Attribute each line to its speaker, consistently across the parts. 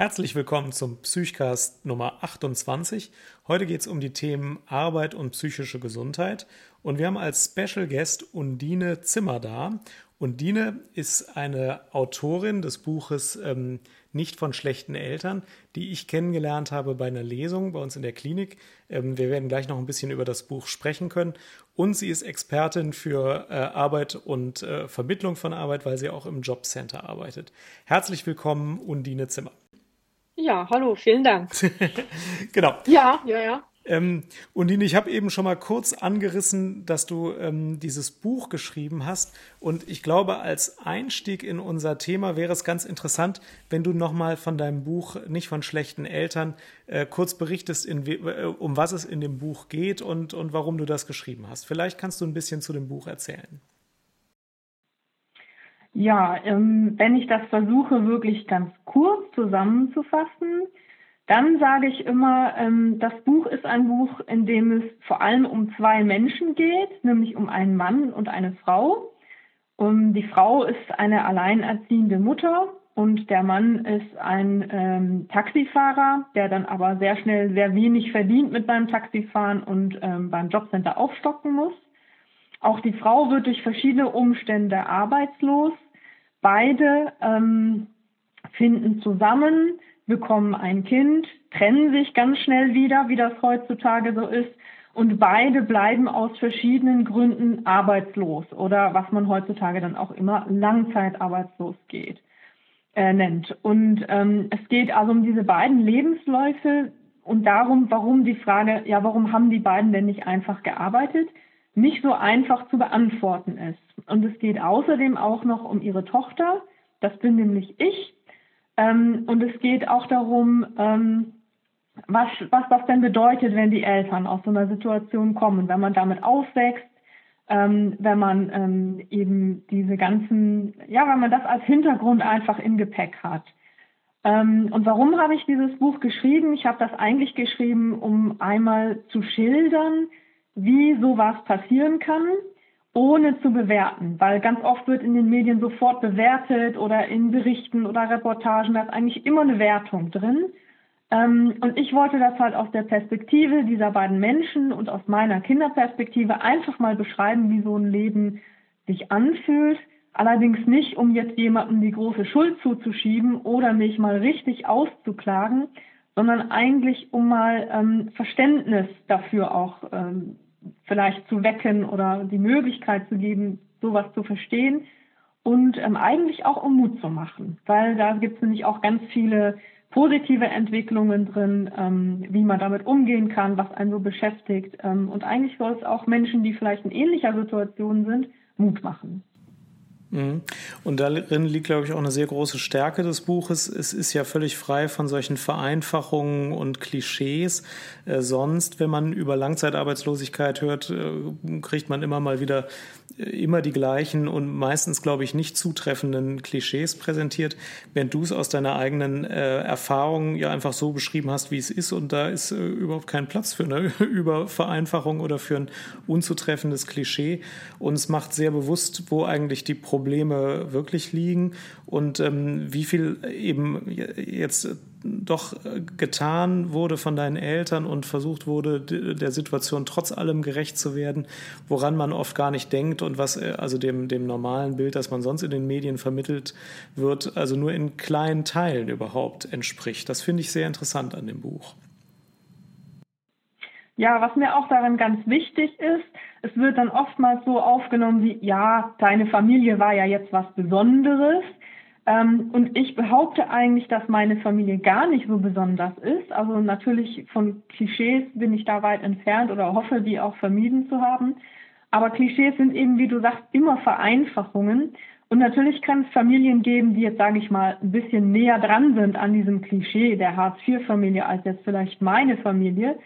Speaker 1: Herzlich willkommen zum Psychcast Nummer 28. Heute geht es um die Themen Arbeit und psychische Gesundheit. Und wir haben als Special Guest Undine Zimmer da. Undine ist eine Autorin des Buches ähm, Nicht von schlechten Eltern, die ich kennengelernt habe bei einer Lesung bei uns in der Klinik. Ähm, wir werden gleich noch ein bisschen über das Buch sprechen können. Und sie ist Expertin für äh, Arbeit und äh, Vermittlung von Arbeit, weil sie auch im Jobcenter arbeitet. Herzlich willkommen, Undine Zimmer.
Speaker 2: Ja, hallo, vielen Dank.
Speaker 1: genau.
Speaker 2: Ja, ja, ja.
Speaker 1: Ähm, Undine, ich habe eben schon mal kurz angerissen, dass du ähm, dieses Buch geschrieben hast. Und ich glaube, als Einstieg in unser Thema wäre es ganz interessant, wenn du nochmal von deinem Buch Nicht von schlechten Eltern äh, kurz berichtest, in, äh, um was es in dem Buch geht und, und warum du das geschrieben hast. Vielleicht kannst du ein bisschen zu dem Buch erzählen.
Speaker 2: Ja, ähm, wenn ich das versuche, wirklich ganz kurz zusammenzufassen, dann sage ich immer, ähm, das Buch ist ein Buch, in dem es vor allem um zwei Menschen geht, nämlich um einen Mann und eine Frau. Und die Frau ist eine alleinerziehende Mutter und der Mann ist ein ähm, Taxifahrer, der dann aber sehr schnell sehr wenig verdient mit beim Taxifahren und ähm, beim Jobcenter aufstocken muss. Auch die Frau wird durch verschiedene Umstände arbeitslos. Beide ähm, finden zusammen, bekommen ein Kind, trennen sich ganz schnell wieder, wie das heutzutage so ist. Und beide bleiben aus verschiedenen Gründen arbeitslos oder was man heutzutage dann auch immer langzeitarbeitslos geht, äh, nennt. Und ähm, es geht also um diese beiden Lebensläufe und darum, warum die Frage, ja, warum haben die beiden denn nicht einfach gearbeitet? Nicht so einfach zu beantworten ist. Und es geht außerdem auch noch um ihre Tochter, das bin nämlich ich. Ähm, und es geht auch darum, ähm, was, was das denn bedeutet, wenn die Eltern aus so einer Situation kommen, wenn man damit aufwächst, ähm, wenn man ähm, eben diese ganzen, ja, wenn man das als Hintergrund einfach im Gepäck hat. Ähm, und warum habe ich dieses Buch geschrieben? Ich habe das eigentlich geschrieben, um einmal zu schildern, wie sowas passieren kann, ohne zu bewerten. Weil ganz oft wird in den Medien sofort bewertet oder in Berichten oder Reportagen, da ist eigentlich immer eine Wertung drin. Ähm, und ich wollte das halt aus der Perspektive dieser beiden Menschen und aus meiner Kinderperspektive einfach mal beschreiben, wie so ein Leben sich anfühlt. Allerdings nicht, um jetzt jemandem die große Schuld zuzuschieben oder mich mal richtig auszuklagen, sondern eigentlich um mal ähm, Verständnis dafür auch ähm, vielleicht zu wecken oder die Möglichkeit zu geben, sowas zu verstehen und ähm, eigentlich auch um Mut zu machen, weil da gibt es nämlich auch ganz viele positive Entwicklungen drin, ähm, wie man damit umgehen kann, was einen so beschäftigt. Ähm, und eigentlich soll es auch Menschen, die vielleicht in ähnlicher Situation sind, Mut machen.
Speaker 1: Mhm. Und darin liegt, glaube ich, auch eine sehr große Stärke des Buches. Es ist ja völlig frei von solchen Vereinfachungen und Klischees. Äh, sonst, wenn man über Langzeitarbeitslosigkeit hört, äh, kriegt man immer mal wieder äh, immer die gleichen und meistens, glaube ich, nicht zutreffenden Klischees präsentiert, während du es aus deiner eigenen äh, Erfahrung ja einfach so beschrieben hast, wie es ist. Und da ist äh, überhaupt kein Platz für eine Übervereinfachung oder für ein unzutreffendes Klischee. Und es macht sehr bewusst, wo eigentlich die Probleme Probleme wirklich liegen und ähm, wie viel eben jetzt doch getan wurde von deinen Eltern und versucht wurde, der Situation trotz allem gerecht zu werden, woran man oft gar nicht denkt und was äh, also dem, dem normalen Bild, das man sonst in den Medien vermittelt wird, also nur in kleinen Teilen überhaupt entspricht. Das finde ich sehr interessant an dem Buch.
Speaker 2: Ja, was mir auch daran ganz wichtig ist, es wird dann oftmals so aufgenommen wie, ja, deine Familie war ja jetzt was Besonderes. Ähm, und ich behaupte eigentlich, dass meine Familie gar nicht so besonders ist. Also natürlich von Klischees bin ich da weit entfernt oder hoffe, die auch vermieden zu haben. Aber Klischees sind eben, wie du sagst, immer Vereinfachungen. Und natürlich kann es Familien geben, die jetzt, sage ich mal, ein bisschen näher dran sind an diesem Klischee der Hartz-IV-Familie als jetzt vielleicht meine Familie.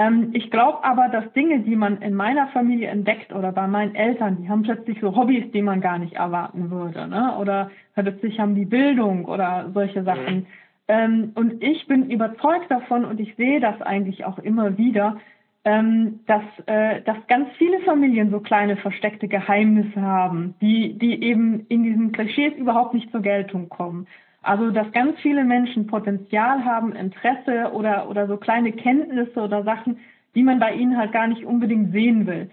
Speaker 2: Ähm, ich glaube aber, dass Dinge, die man in meiner Familie entdeckt oder bei meinen Eltern, die haben plötzlich so Hobbys, die man gar nicht erwarten würde. Ne? Oder plötzlich haben die Bildung oder solche Sachen. Mhm. Ähm, und ich bin überzeugt davon und ich sehe das eigentlich auch immer wieder, ähm, dass, äh, dass ganz viele Familien so kleine versteckte Geheimnisse haben, die, die eben in diesen Klischees überhaupt nicht zur Geltung kommen.
Speaker 3: Also, dass ganz viele Menschen Potenzial haben, Interesse oder, oder so kleine Kenntnisse oder Sachen, die man bei ihnen halt gar nicht unbedingt sehen will.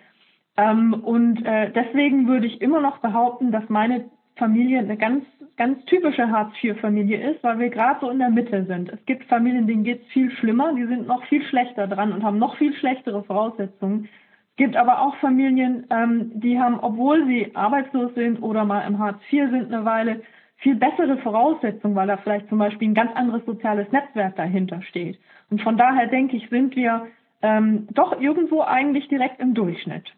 Speaker 3: Ähm, und äh, deswegen würde ich immer noch behaupten, dass meine Familie eine ganz, ganz typische Hartz-IV-Familie ist, weil wir gerade so in der Mitte sind. Es gibt Familien, denen geht es viel schlimmer, die sind noch viel schlechter dran und haben noch viel schlechtere Voraussetzungen. Es gibt aber auch Familien, ähm, die haben, obwohl sie arbeitslos sind oder mal im Hartz IV sind eine Weile, viel bessere Voraussetzungen, weil da vielleicht zum Beispiel ein ganz anderes soziales Netzwerk dahinter steht. Und von daher denke ich, sind wir ähm, doch irgendwo eigentlich direkt im Durchschnitt.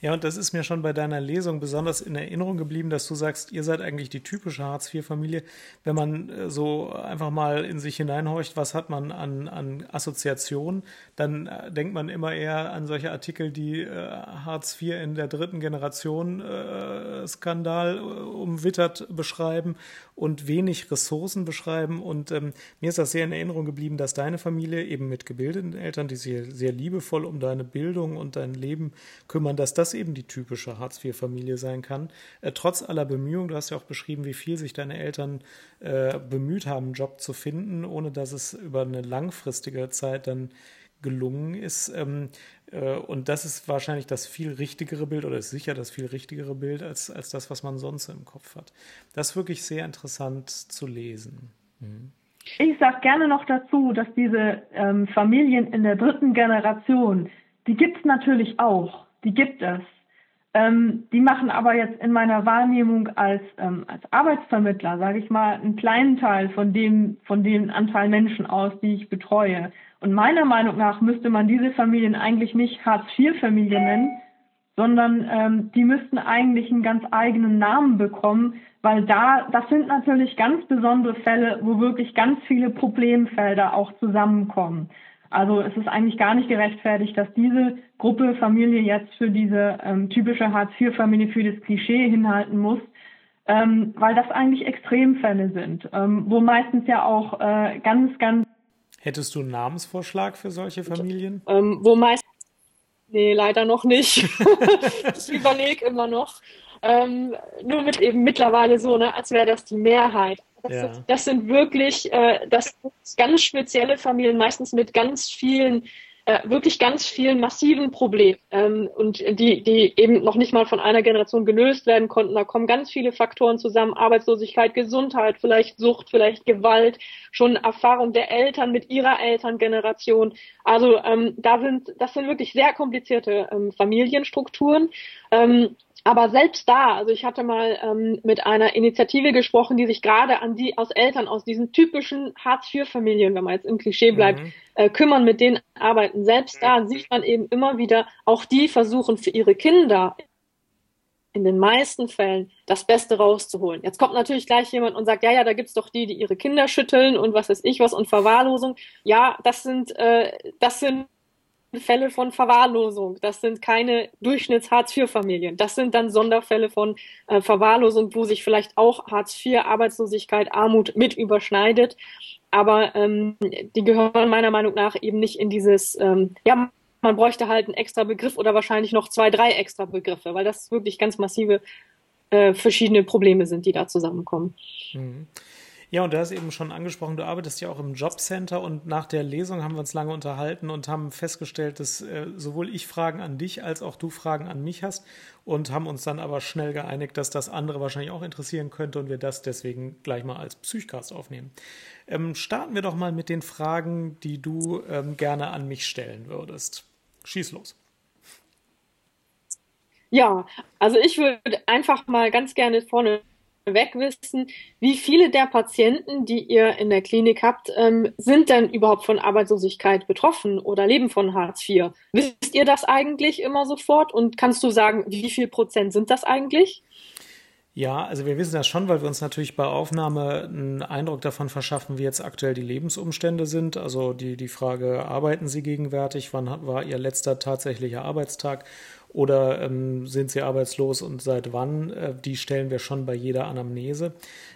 Speaker 1: Ja, und das ist mir schon bei deiner Lesung besonders in Erinnerung geblieben, dass du sagst, ihr seid eigentlich die typische Hartz-IV-Familie. Wenn man äh, so einfach mal in sich hineinhorcht, was hat man an, an Assoziationen, dann äh, denkt man immer eher an solche Artikel, die äh, Hartz IV in der dritten Generation äh, Skandal äh, umwittert beschreiben und wenig Ressourcen beschreiben. Und ähm, mir ist das sehr in Erinnerung geblieben, dass deine Familie eben mit gebildeten Eltern, die sehr, sehr liebevoll um deine Bildung und dein Leben kümmern, dass das eben die typische Hartz-IV-Familie sein kann. Äh, trotz aller Bemühungen, du hast ja auch beschrieben, wie viel sich deine Eltern äh, bemüht haben, einen Job zu finden, ohne dass es über eine langfristige Zeit dann gelungen ist. Ähm, äh, und das ist wahrscheinlich das viel richtigere Bild oder ist sicher das viel richtigere Bild als, als das, was man sonst im Kopf hat. Das ist wirklich sehr interessant zu lesen. Mhm.
Speaker 3: Ich sage gerne noch dazu, dass diese ähm, Familien in der dritten Generation, die gibt es natürlich auch, die gibt es. Ähm, die machen aber jetzt in meiner Wahrnehmung als, ähm, als Arbeitsvermittler, sage ich mal, einen kleinen Teil von dem, von dem Anteil Menschen aus, die ich betreue. Und meiner Meinung nach müsste man diese Familien eigentlich nicht Hartz-IV-Familien nennen, sondern ähm, die müssten eigentlich einen ganz eigenen Namen bekommen, weil da, das sind natürlich ganz besondere Fälle, wo wirklich ganz viele Problemfelder auch zusammenkommen. Also es ist eigentlich gar nicht gerechtfertigt, dass diese Gruppe Familie jetzt für diese ähm, typische Hartz-IV-Familie für das Klischee hinhalten muss, ähm, weil das eigentlich Extremfälle sind, ähm, wo meistens ja auch äh, ganz, ganz
Speaker 1: Hättest du einen Namensvorschlag für solche Familien?
Speaker 2: Ähm, wo meist Nee, leider noch nicht. ich überlege immer noch. Ähm, nur mit eben mittlerweile so, ne, als wäre das die Mehrheit. Das, ja. sind, das sind wirklich, äh, das sind ganz spezielle Familien, meistens mit ganz vielen äh, wirklich ganz vielen massiven Problemen ähm, und die, die eben noch nicht mal von einer Generation gelöst werden konnten. Da kommen ganz viele Faktoren zusammen, Arbeitslosigkeit, Gesundheit, vielleicht Sucht, vielleicht Gewalt, schon Erfahrung der Eltern mit ihrer Elterngeneration. Also ähm, da sind, das sind wirklich sehr komplizierte ähm, Familienstrukturen. Ähm, aber selbst da, also ich hatte mal ähm, mit einer Initiative gesprochen, die sich gerade an die aus Eltern aus diesen typischen Hartz-IV-Familien, wenn man jetzt im Klischee bleibt, mhm. äh, kümmern, mit denen arbeiten. Selbst da sieht man eben immer wieder, auch die versuchen für ihre Kinder in den meisten Fällen das Beste rauszuholen. Jetzt kommt natürlich gleich jemand und sagt, ja, ja, da gibt's doch die, die ihre Kinder schütteln und was weiß ich was und Verwahrlosung. Ja, das sind, äh, das sind Fälle von Verwahrlosung. Das sind keine Durchschnitts-Hartz-IV-Familien. Das sind dann Sonderfälle von äh, Verwahrlosung, wo sich vielleicht auch Hartz-IV, Arbeitslosigkeit, Armut mit überschneidet. Aber ähm, die gehören meiner Meinung nach eben nicht in dieses, ähm, ja, man bräuchte halt einen extra Begriff oder wahrscheinlich noch zwei, drei extra Begriffe, weil das wirklich ganz massive äh, verschiedene Probleme sind, die da zusammenkommen.
Speaker 1: Mhm. Ja, und du hast eben schon angesprochen, du arbeitest ja auch im Jobcenter und nach der Lesung haben wir uns lange unterhalten und haben festgestellt, dass äh, sowohl ich Fragen an dich als auch du Fragen an mich hast und haben uns dann aber schnell geeinigt, dass das andere wahrscheinlich auch interessieren könnte und wir das deswegen gleich mal als Psychcast aufnehmen. Ähm, starten wir doch mal mit den Fragen, die du ähm, gerne an mich stellen würdest. Schieß los.
Speaker 2: Ja, also ich würde einfach mal ganz gerne vorne weg wissen, wie viele der Patienten, die ihr in der Klinik habt, ähm, sind denn überhaupt von Arbeitslosigkeit betroffen oder leben von Hartz IV? Wisst ihr das eigentlich immer sofort? Und kannst du sagen, wie viel Prozent sind das eigentlich?
Speaker 1: Ja, also wir wissen das schon, weil wir uns natürlich bei Aufnahme einen Eindruck davon verschaffen, wie jetzt aktuell die Lebensumstände sind. Also die, die Frage, arbeiten Sie gegenwärtig? Wann war Ihr letzter tatsächlicher Arbeitstag? Oder ähm, sind sie arbeitslos und seit wann? Äh, die stellen wir schon bei jeder Anamnese.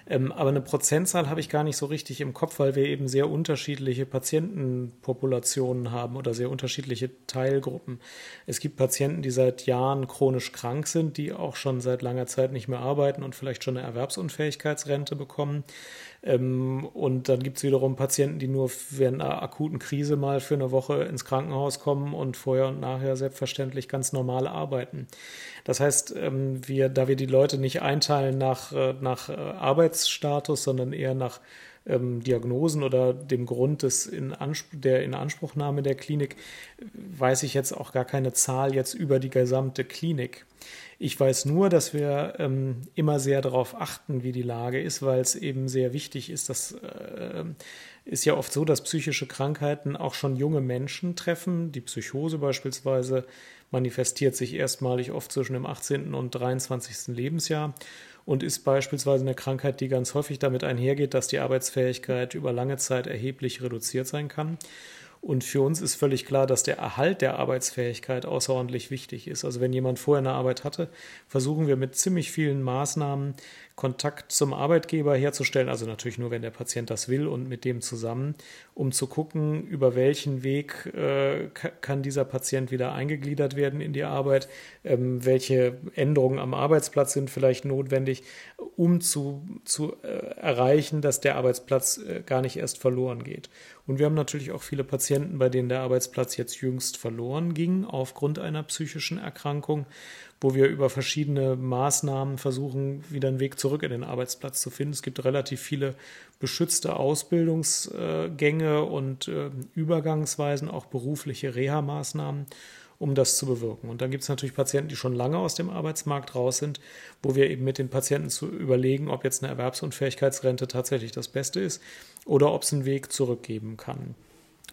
Speaker 1: Ähm, aber eine Prozentzahl habe ich gar nicht so richtig im Kopf, weil wir eben sehr unterschiedliche Patientenpopulationen haben oder sehr unterschiedliche Teilgruppen. Es gibt Patienten, die seit Jahren chronisch krank sind, die auch schon seit langer Zeit nicht mehr arbeiten und vielleicht schon eine Erwerbsunfähigkeitsrente bekommen. Ähm, und dann gibt es wiederum Patienten, die nur während einer akuten Krise mal für eine Woche ins Krankenhaus kommen und vorher und nachher selbstverständlich ganz normal arbeiten. Das heißt, ähm, wir, da wir die Leute nicht einteilen nach, äh, nach äh, Arbeitsstatus, sondern eher nach ähm, Diagnosen oder dem Grund des in der Inanspruchnahme der Klinik, weiß ich jetzt auch gar keine Zahl jetzt über die gesamte Klinik. Ich weiß nur, dass wir ähm, immer sehr darauf achten, wie die Lage ist, weil es eben sehr wichtig ist. Das äh, ist ja oft so, dass psychische Krankheiten auch schon junge Menschen treffen. Die Psychose beispielsweise manifestiert sich erstmalig oft zwischen dem 18. und 23. Lebensjahr und ist beispielsweise eine Krankheit, die ganz häufig damit einhergeht, dass die Arbeitsfähigkeit über lange Zeit erheblich reduziert sein kann. Und für uns ist völlig klar, dass der Erhalt der Arbeitsfähigkeit außerordentlich wichtig ist. Also wenn jemand vorher eine Arbeit hatte, versuchen wir mit ziemlich vielen Maßnahmen Kontakt zum Arbeitgeber herzustellen, also natürlich nur, wenn der Patient das will und mit dem zusammen, um zu gucken, über welchen Weg äh, kann dieser Patient wieder eingegliedert werden in die Arbeit, ähm, welche Änderungen am Arbeitsplatz sind vielleicht notwendig, um zu, zu äh, erreichen, dass der Arbeitsplatz äh, gar nicht erst verloren geht. Und wir haben natürlich auch viele Patienten, bei denen der Arbeitsplatz jetzt jüngst verloren ging aufgrund einer psychischen Erkrankung wo wir über verschiedene Maßnahmen versuchen, wieder einen Weg zurück in den Arbeitsplatz zu finden. Es gibt relativ viele beschützte Ausbildungsgänge und äh, Übergangsweisen, auch berufliche Reha-Maßnahmen, um das zu bewirken. Und dann gibt es natürlich Patienten, die schon lange aus dem Arbeitsmarkt raus sind, wo wir eben mit den Patienten zu überlegen, ob jetzt eine Erwerbsunfähigkeitsrente tatsächlich das Beste ist oder ob es einen Weg zurückgeben kann.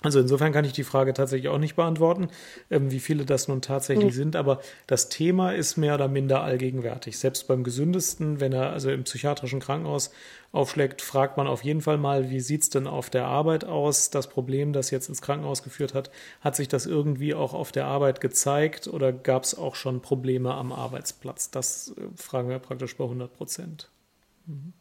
Speaker 1: Also insofern kann ich die Frage tatsächlich auch nicht beantworten, ähm, wie viele das nun tatsächlich mhm. sind, aber das Thema ist mehr oder minder allgegenwärtig. Selbst beim gesündesten, wenn er also im psychiatrischen Krankenhaus aufschlägt, fragt man auf jeden Fall mal, wie sieht's denn auf der Arbeit aus? Das Problem, das jetzt ins Krankenhaus geführt hat, hat sich das irgendwie auch auf der Arbeit gezeigt oder gab es auch schon Probleme am Arbeitsplatz? Das äh, fragen wir praktisch bei 100 Prozent. Mhm.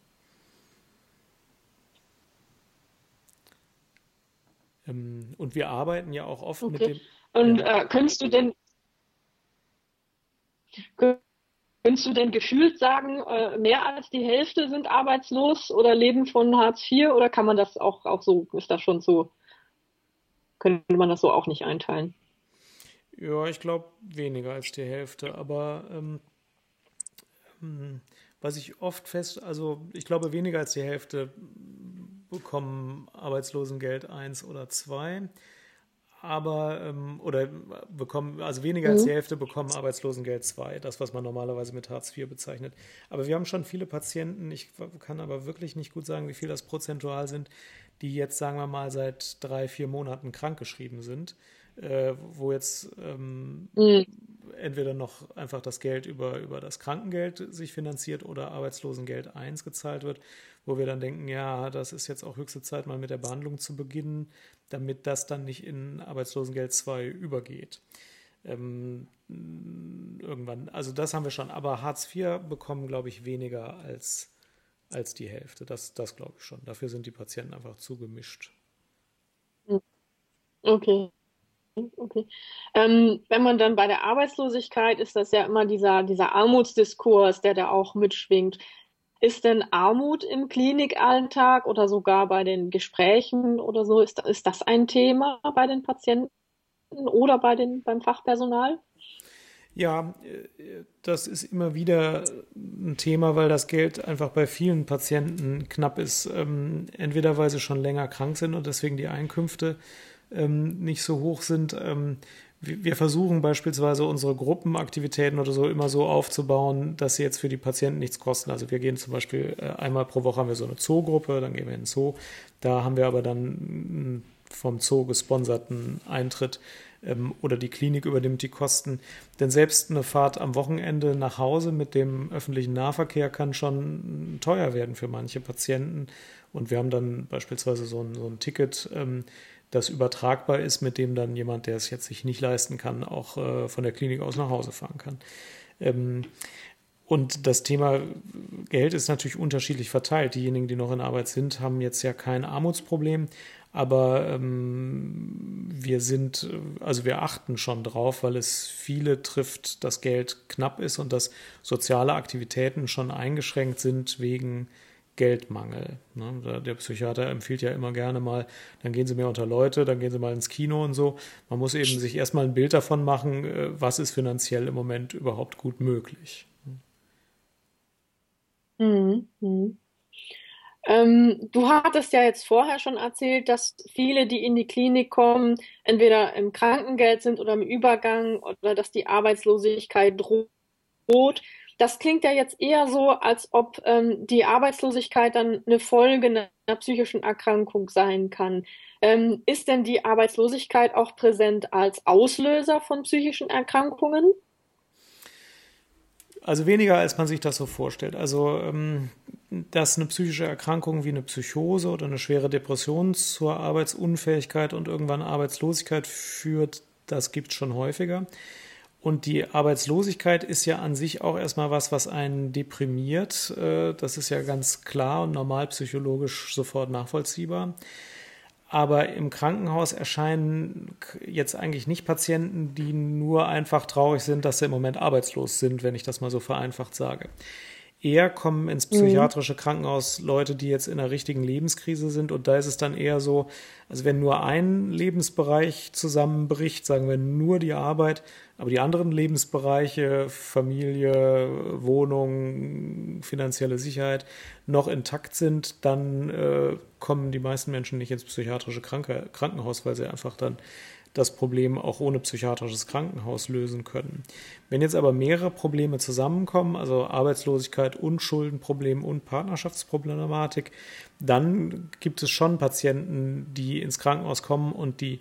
Speaker 1: Ähm, und wir arbeiten ja auch oft okay. mit dem.
Speaker 2: Und äh, könntest du denn könntest du denn gefühlt sagen, äh, mehr als die Hälfte sind arbeitslos oder leben von Hartz IV oder kann man das auch, auch so, ist das schon so, könnte man das so auch nicht einteilen?
Speaker 1: Ja, ich glaube weniger als die Hälfte, aber ähm, ähm, was ich oft fest, also ich glaube weniger als die Hälfte bekommen Arbeitslosengeld 1 oder 2. Aber, ähm, oder bekommen, also weniger mhm. als die Hälfte bekommen Arbeitslosengeld 2, das, was man normalerweise mit Hartz IV bezeichnet. Aber wir haben schon viele Patienten, ich kann aber wirklich nicht gut sagen, wie viel das prozentual sind, die jetzt, sagen wir mal, seit drei, vier Monaten krankgeschrieben sind, äh, wo jetzt ähm, mhm. entweder noch einfach das Geld über, über das Krankengeld sich finanziert oder Arbeitslosengeld 1 gezahlt wird wo wir dann denken, ja, das ist jetzt auch höchste Zeit, mal mit der Behandlung zu beginnen, damit das dann nicht in Arbeitslosengeld 2 übergeht. Ähm, irgendwann, also das haben wir schon, aber Hartz IV bekommen, glaube ich, weniger als, als die Hälfte. Das, das glaube ich schon. Dafür sind die Patienten einfach zugemischt.
Speaker 2: Okay. Okay. Ähm, wenn man dann bei der Arbeitslosigkeit ist das ja immer dieser, dieser Armutsdiskurs, der da auch mitschwingt. Ist denn Armut im Klinikalltag oder sogar bei den Gesprächen oder so, ist, ist das ein Thema bei den Patienten oder bei den, beim Fachpersonal?
Speaker 1: Ja, das ist immer wieder ein Thema, weil das Geld einfach bei vielen Patienten knapp ist. Ähm, entweder weil sie schon länger krank sind und deswegen die Einkünfte ähm, nicht so hoch sind. Ähm, wir versuchen beispielsweise unsere Gruppenaktivitäten oder so immer so aufzubauen, dass sie jetzt für die Patienten nichts kosten. Also wir gehen zum Beispiel äh, einmal pro Woche haben wir so eine Zoogruppe, dann gehen wir in den Zoo. Da haben wir aber dann vom Zoo gesponserten Eintritt, ähm, oder die Klinik übernimmt die Kosten. Denn selbst eine Fahrt am Wochenende nach Hause mit dem öffentlichen Nahverkehr kann schon teuer werden für manche Patienten. Und wir haben dann beispielsweise so ein, so ein Ticket, ähm, das übertragbar ist, mit dem dann jemand, der es jetzt sich nicht leisten kann, auch äh, von der Klinik aus nach Hause fahren kann. Ähm, und das Thema Geld ist natürlich unterschiedlich verteilt. Diejenigen, die noch in Arbeit sind, haben jetzt ja kein Armutsproblem. Aber ähm, wir sind, also wir achten schon drauf, weil es viele trifft, dass Geld knapp ist und dass soziale Aktivitäten schon eingeschränkt sind wegen Geldmangel. Ne? Der Psychiater empfiehlt ja immer gerne mal, dann gehen Sie mehr unter Leute, dann gehen Sie mal ins Kino und so. Man muss eben sich erstmal ein Bild davon machen, äh, was ist finanziell im Moment überhaupt gut möglich.
Speaker 2: Mhm. Mhm. Ähm, du hattest ja jetzt vorher schon erzählt, dass viele, die in die Klinik kommen, entweder im Krankengeld sind oder im Übergang oder dass die Arbeitslosigkeit droht. Das klingt ja jetzt eher so, als ob ähm, die Arbeitslosigkeit dann eine Folge einer psychischen Erkrankung sein kann. Ähm, ist denn die Arbeitslosigkeit auch präsent als Auslöser von psychischen Erkrankungen?
Speaker 1: Also weniger, als man sich das so vorstellt. Also, ähm, dass eine psychische Erkrankung wie eine Psychose oder eine schwere Depression zur Arbeitsunfähigkeit und irgendwann Arbeitslosigkeit führt, das gibt es schon häufiger. Und die Arbeitslosigkeit ist ja an sich auch erstmal was, was einen deprimiert. Äh, das ist ja ganz klar und normal psychologisch sofort nachvollziehbar. Aber im Krankenhaus erscheinen jetzt eigentlich nicht Patienten, die nur einfach traurig sind, dass sie im Moment arbeitslos sind, wenn ich das mal so vereinfacht sage. Eher kommen ins mhm. psychiatrische Krankenhaus Leute, die jetzt in einer richtigen Lebenskrise sind. Und da ist es dann eher so, also wenn nur ein Lebensbereich zusammenbricht, sagen wir nur die Arbeit, aber die anderen Lebensbereiche, Familie, Wohnung, finanzielle Sicherheit, noch intakt sind, dann äh, kommen die meisten Menschen nicht ins psychiatrische Kranke Krankenhaus, weil sie einfach dann das Problem auch ohne psychiatrisches Krankenhaus lösen können. Wenn jetzt aber mehrere Probleme zusammenkommen, also Arbeitslosigkeit und Schuldenproblem und Partnerschaftsproblematik, dann gibt es schon Patienten, die ins Krankenhaus kommen und die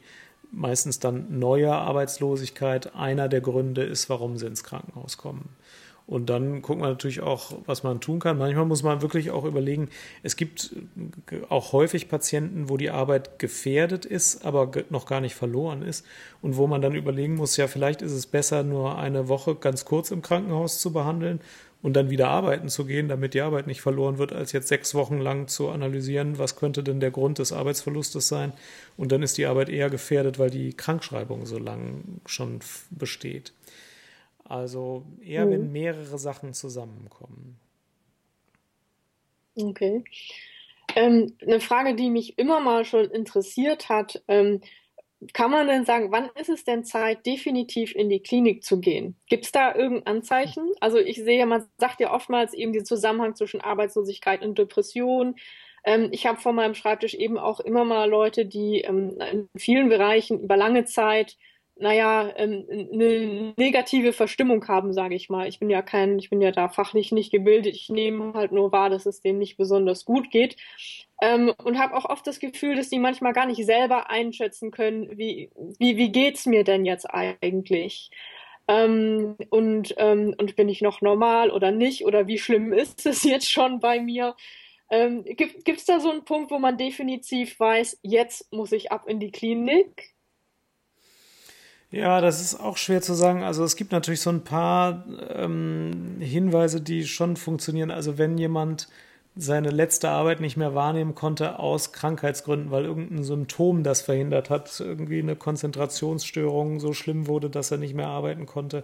Speaker 1: meistens dann neue Arbeitslosigkeit einer der Gründe ist, warum sie ins Krankenhaus kommen. Und dann guckt man natürlich auch, was man tun kann. Manchmal muss man wirklich auch überlegen, es gibt auch häufig Patienten, wo die Arbeit gefährdet ist, aber noch gar nicht verloren ist. Und wo man dann überlegen muss, ja, vielleicht ist es besser, nur eine Woche ganz kurz im Krankenhaus zu behandeln und dann wieder arbeiten zu gehen, damit die Arbeit nicht verloren wird, als jetzt sechs Wochen lang zu analysieren, was könnte denn der Grund des Arbeitsverlustes sein. Und dann ist die Arbeit eher gefährdet, weil die Krankschreibung so lang schon besteht. Also eher, mhm. wenn mehrere Sachen zusammenkommen.
Speaker 2: Okay. Ähm, eine Frage, die mich immer mal schon interessiert hat, ähm, kann man denn sagen, wann ist es denn Zeit, definitiv in die Klinik zu gehen? Gibt es da irgendein Anzeichen? Also ich sehe, man sagt ja oftmals eben den Zusammenhang zwischen Arbeitslosigkeit und Depression. Ähm, ich habe vor meinem Schreibtisch eben auch immer mal Leute, die ähm, in vielen Bereichen über lange Zeit naja, ähm, eine negative Verstimmung haben, sage ich mal. Ich bin ja kein, ich bin ja da fachlich nicht gebildet. Ich nehme halt nur wahr, dass es denen nicht besonders gut geht. Ähm, und habe auch oft das Gefühl, dass die manchmal gar nicht selber einschätzen können, wie, wie, wie geht's mir denn jetzt eigentlich? Ähm, und, ähm, und bin ich noch normal oder nicht? Oder wie schlimm ist es jetzt schon bei mir? Ähm, gibt es da so einen Punkt, wo man definitiv weiß, jetzt muss ich ab in die Klinik?
Speaker 1: Ja, das ist auch schwer zu sagen. Also es gibt natürlich so ein paar ähm, Hinweise, die schon funktionieren. Also wenn jemand seine letzte Arbeit nicht mehr wahrnehmen konnte aus Krankheitsgründen, weil irgendein Symptom das verhindert hat, irgendwie eine Konzentrationsstörung so schlimm wurde, dass er nicht mehr arbeiten konnte,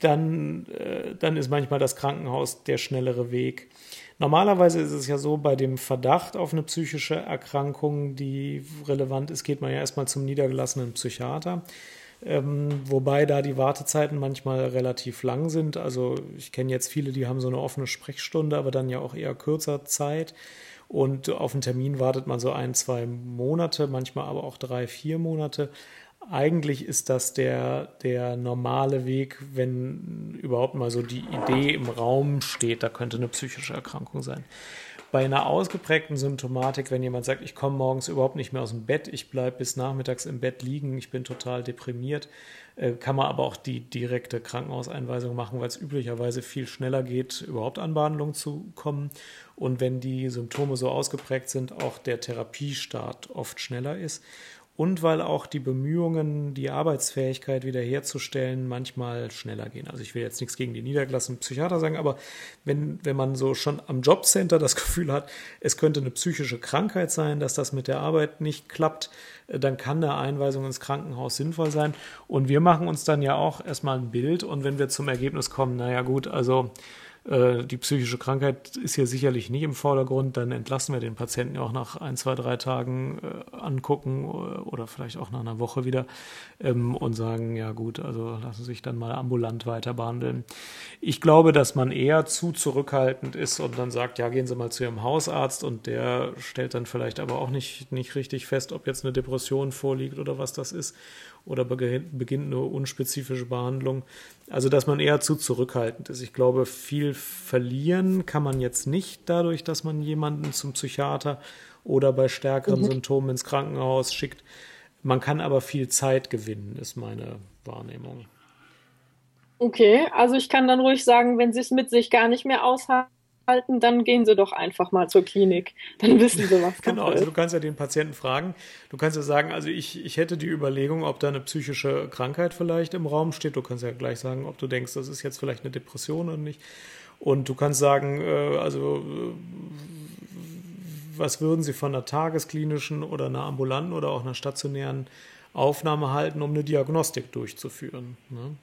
Speaker 1: dann, äh, dann ist manchmal das Krankenhaus der schnellere Weg. Normalerweise ist es ja so, bei dem Verdacht auf eine psychische Erkrankung, die relevant ist, geht man ja erstmal zum niedergelassenen Psychiater. Ähm, wobei da die Wartezeiten manchmal relativ lang sind. Also ich kenne jetzt viele, die haben so eine offene Sprechstunde, aber dann ja auch eher kürzer Zeit. Und auf einen Termin wartet man so ein, zwei Monate, manchmal aber auch drei, vier Monate. Eigentlich ist das der, der normale Weg, wenn überhaupt mal so die Idee im Raum steht, da könnte eine psychische Erkrankung sein. Bei einer ausgeprägten Symptomatik, wenn jemand sagt, ich komme morgens überhaupt nicht mehr aus dem Bett, ich bleibe bis nachmittags im Bett liegen, ich bin total deprimiert, äh, kann man aber auch die direkte Krankenhauseinweisung machen, weil es üblicherweise viel schneller geht, überhaupt an Behandlung zu kommen. Und wenn die Symptome so ausgeprägt sind, auch der Therapiestart oft schneller ist und weil auch die Bemühungen, die Arbeitsfähigkeit wiederherzustellen, manchmal schneller gehen. Also ich will jetzt nichts gegen die niedergelassenen Psychiater sagen, aber wenn, wenn man so schon am Jobcenter das Gefühl hat, es könnte eine psychische Krankheit sein, dass das mit der Arbeit nicht klappt, äh, dann kann eine Einweisung ins Krankenhaus sinnvoll sein. Und wir machen uns dann ja auch erstmal ein Bild und wenn wir zum Ergebnis kommen, naja gut, also äh, die psychische Krankheit ist hier sicherlich nicht im Vordergrund. Dann entlassen wir den Patienten ja auch nach ein, zwei, drei Tagen äh, angucken äh, oder vielleicht auch nach einer Woche wieder ähm, und sagen, ja gut, also lassen Sie sich dann mal ambulant weiter behandeln. Ich glaube, dass man eher zu zurückhaltend ist und dann sagt, ja, gehen Sie mal zu Ihrem Hausarzt und der stellt dann vielleicht aber auch nicht, nicht richtig fest, ob jetzt eine Depression vorliegt oder was das ist oder beginnt eine unspezifische Behandlung. Also, dass man eher zu zurückhaltend ist. Ich glaube, viel verlieren kann man jetzt nicht dadurch, dass man jemanden zum Psychiater oder bei stärkeren mhm. Symptomen ins Krankenhaus schickt. Man kann aber viel Zeit gewinnen, ist meine Wahrnehmung.
Speaker 2: Okay, also ich kann dann ruhig sagen, wenn Sie es mit sich gar nicht mehr aushalten, halten, dann gehen Sie doch einfach mal zur Klinik. Dann wissen Sie, was
Speaker 1: Genau, also du kannst ja den Patienten fragen. Du kannst ja sagen, also ich, ich hätte die Überlegung, ob da eine psychische Krankheit vielleicht im Raum steht. Du kannst ja gleich sagen, ob du denkst, das ist jetzt vielleicht eine Depression oder nicht. Und du kannst sagen, äh, also äh, was würden Sie von einer tagesklinischen oder einer ambulanten oder auch einer stationären Aufnahme halten, um eine Diagnostik durchzuführen? Ne?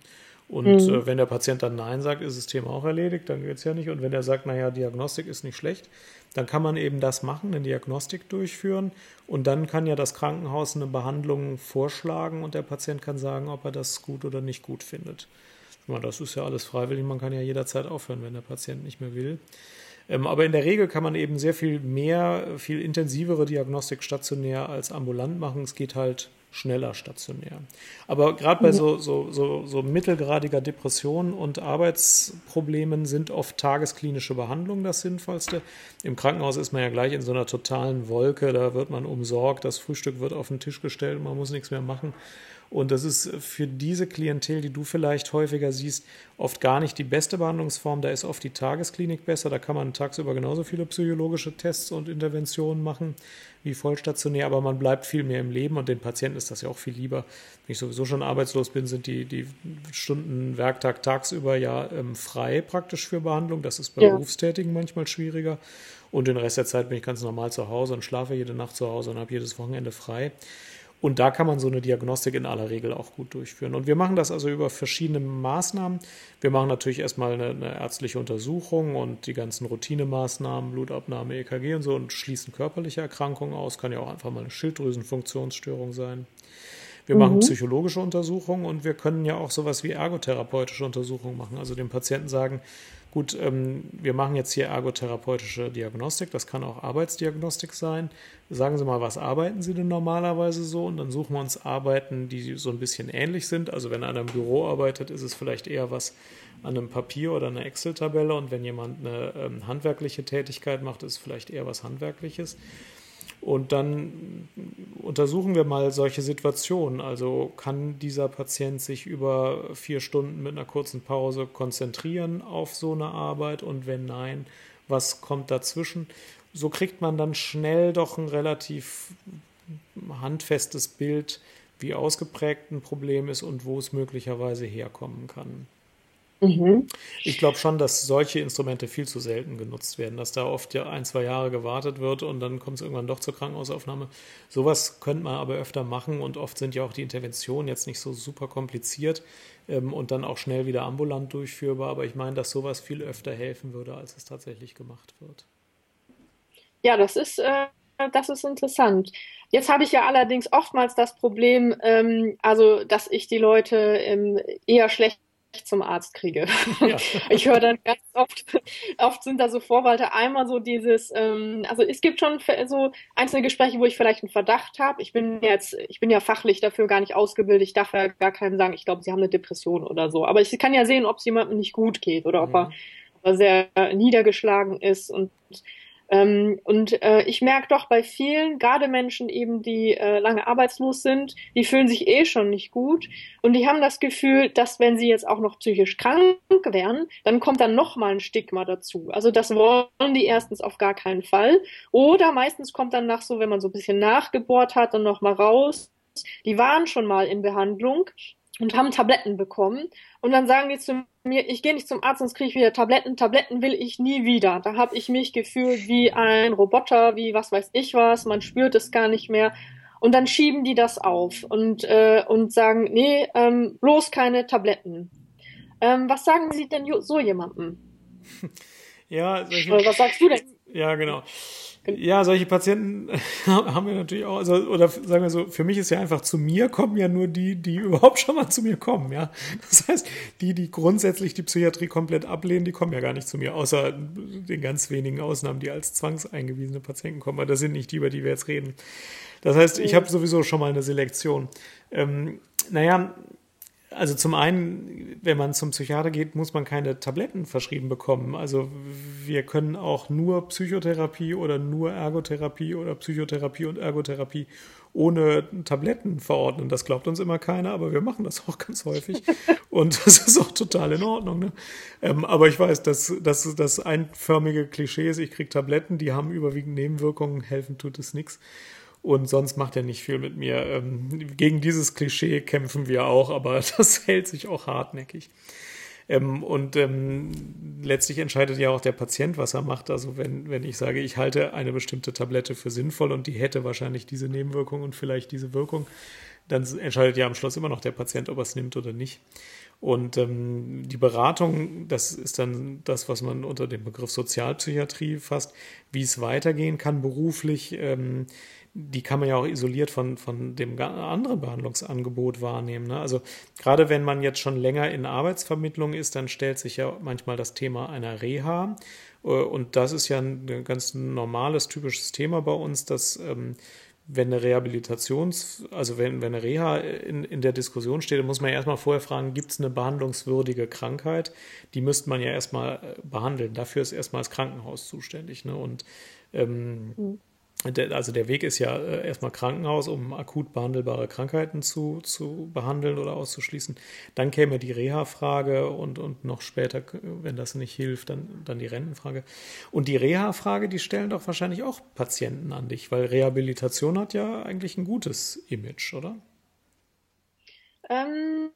Speaker 1: Und mhm. äh, wenn der Patient dann Nein sagt, ist das Thema auch erledigt, dann geht es ja nicht. Und wenn er sagt, naja, Diagnostik ist nicht schlecht, dann kann man eben das machen, eine Diagnostik durchführen. Und dann kann ja das Krankenhaus eine Behandlung vorschlagen und der Patient kann sagen, ob er das gut oder nicht gut findet. Das ist ja alles freiwillig, man kann ja jederzeit aufhören, wenn der Patient nicht mehr will. Ähm, aber in der Regel kann man eben sehr viel mehr, viel intensivere Diagnostik stationär als ambulant machen. Es geht halt schneller stationär. Aber gerade bei so, so, so, so mittelgradiger Depression und Arbeitsproblemen sind oft tagesklinische Behandlungen das Sinnvollste. Im Krankenhaus ist man ja gleich in so einer totalen Wolke, da wird man umsorgt, das Frühstück wird auf den Tisch gestellt, man muss nichts mehr machen. Und das ist für diese Klientel, die du vielleicht häufiger siehst, oft gar nicht die beste Behandlungsform. Da ist oft die Tagesklinik besser. Da kann man tagsüber genauso viele psychologische Tests und Interventionen machen wie vollstationär, aber man bleibt viel mehr im Leben und den Patienten ist das ja auch viel lieber. Wenn ich sowieso schon arbeitslos bin, sind die, die Stunden Werktag tagsüber ja ähm, frei praktisch für Behandlung. Das ist bei ja. Berufstätigen manchmal schwieriger. Und den Rest der Zeit bin ich ganz normal zu Hause und schlafe jede Nacht zu Hause und habe jedes Wochenende frei. Und da kann man so eine Diagnostik in aller Regel auch gut durchführen. Und wir machen das also über verschiedene Maßnahmen. Wir machen natürlich erstmal eine, eine ärztliche Untersuchung und die ganzen Routinemaßnahmen, Blutabnahme, EKG und so und schließen körperliche Erkrankungen aus. Kann ja auch einfach mal eine Schilddrüsenfunktionsstörung sein. Wir mhm. machen psychologische Untersuchungen und wir können ja auch sowas wie ergotherapeutische Untersuchungen machen. Also dem Patienten sagen, gut, ähm, wir machen jetzt hier ergotherapeutische Diagnostik, das kann auch Arbeitsdiagnostik sein. Sagen Sie mal, was arbeiten Sie denn normalerweise so? Und dann suchen wir uns Arbeiten, die so ein bisschen ähnlich sind. Also wenn einer im Büro arbeitet, ist es vielleicht eher was an einem Papier oder einer Excel-Tabelle. Und wenn jemand eine ähm, handwerkliche Tätigkeit macht, ist es vielleicht eher was Handwerkliches. Und dann untersuchen wir mal solche Situationen. Also kann dieser Patient sich über vier Stunden mit einer kurzen Pause konzentrieren auf so eine Arbeit? Und wenn nein, was kommt dazwischen? So kriegt man dann schnell doch ein relativ handfestes Bild, wie ausgeprägt ein Problem ist und wo es möglicherweise herkommen kann. Mhm. Ich glaube schon, dass solche Instrumente viel zu selten genutzt werden, dass da oft ja ein, zwei Jahre gewartet wird und dann kommt es irgendwann doch zur Krankenhausaufnahme. Sowas könnte man aber öfter machen und oft sind ja auch die Interventionen jetzt nicht so super kompliziert ähm, und dann auch schnell wieder ambulant durchführbar. Aber ich meine, dass sowas viel öfter helfen würde, als es tatsächlich gemacht wird.
Speaker 2: Ja, das ist, äh, das ist interessant. Jetzt habe ich ja allerdings oftmals das Problem, ähm, also dass ich die Leute ähm, eher schlecht zum Arzt kriege. Ja. Ich höre dann ganz oft, oft sind da so Vorwalte. Einmal so dieses, ähm, also es gibt schon so einzelne Gespräche, wo ich vielleicht einen Verdacht habe. Ich bin jetzt, ich bin ja fachlich dafür gar nicht ausgebildet. Ich darf ja gar keinem sagen, ich glaube, sie haben eine Depression oder so. Aber ich kann ja sehen, ob es jemandem nicht gut geht oder ob, mhm. er, ob er sehr niedergeschlagen ist und Ähm, und äh, ich merke doch bei vielen, gerade Menschen eben, die äh, lange arbeitslos sind, die fühlen sich eh schon nicht gut und die haben das Gefühl, dass wenn sie jetzt auch noch psychisch krank wären, dann kommt dann noch mal ein Stigma dazu. Also das wollen die erstens auf gar keinen Fall. Oder meistens kommt dann nach so, wenn man so ein bisschen nachgebohrt hat, dann noch mal raus. Die waren schon mal in Behandlung und haben Tabletten bekommen. Und dann sagen die zu mir, ich gehe nicht zum Arzt, sonst kriege ich wieder Tabletten. Tabletten will ich nie wieder. Da habe ich mich gefühlt wie ein Roboter, wie was weiß ich was. Man spürt es gar nicht mehr. Und dann schieben die das auf und, äh, und sagen, nee, ähm, bloß keine Tabletten. Ähm, was sagen Sie denn so jemandem?
Speaker 1: Ja, solche,
Speaker 2: Oder was sagst du denn?
Speaker 1: Ja, genau. Ja, solche Patienten haben wir natürlich auch, also, oder sagen wir so, für mich ist ja einfach zu mir kommen ja nur die, die überhaupt schon mal zu mir kommen, ja. Das heißt, die, die grundsätzlich die Psychiatrie komplett ablehnen, die kommen ja gar nicht zu mir, außer den ganz wenigen Ausnahmen, die als zwangseingewiesene Patienten kommen, aber das sind nicht die, über die wir jetzt reden. Das heißt, ich habe sowieso schon mal eine Selektion. Ähm, naja, also zum einen, wenn man zum Psychiater geht, muss man keine Tabletten verschrieben bekommen. Also wir können auch nur Psychotherapie oder nur Ergotherapie oder Psychotherapie und Ergotherapie ohne Tabletten verordnen. Das glaubt uns immer keiner, aber wir machen das auch ganz häufig. Und das ist auch total in Ordnung. Ne? Ähm, aber ich weiß, dass, dass das einförmige Klischee ist, ich kriege Tabletten, die haben überwiegend Nebenwirkungen, helfen tut es nichts und sonst macht er nicht viel mit mir. Ähm, gegen dieses Klischee kämpfen wir auch, aber das hält sich auch hartnäckig. Ähm, und ähm, letztlich entscheidet ja auch der Patient, was er macht. Also wenn, wenn ich sage, ich halte eine bestimmte Tablette für sinnvoll und die hätte wahrscheinlich diese Nebenwirkung und vielleicht diese Wirkung, dann entscheidet ja am Schluss immer noch der Patient, ob er es nimmt oder nicht. Und ähm, die Beratung, das ist dann das, was man unter dem Begriff Sozialpsychiatrie fasst, wie es weitergehen kann beruflich. Ähm, die kann man ja auch isoliert von, von dem anderen Behandlungsangebot wahrnehmen. Ne? Also gerade wenn man jetzt schon länger in Arbeitsvermittlung ist, dann stellt sich ja manchmal das Thema einer Reha. Äh, und das ist ja ein ganz normales, typisches Thema bei uns, dass ähm, wenn eine Rehabilitations-, also wenn, wenn eine Reha in, in der Diskussion steht, dann muss man ja erstmal vorher fragen, gibt es eine behandlungswürdige Krankheit? Die müsste man ja erstmal äh, behandeln. Dafür ist erstmal das Krankenhaus zuständig. Ne? Und ähm, mhm also der Weg ist ja äh, erstmal Krankenhaus, um akut behandelbare Krankheiten zu, zu behandeln oder auszuschließen. Dann käme die Reha-Frage und, und noch später, wenn das nicht hilft, dann, dann die Rentenfrage. Und die Reha-Frage, die stellen doch wahrscheinlich auch Patienten an dich, weil Rehabilitation hat ja eigentlich ein gutes Image, oder?
Speaker 2: Ähm,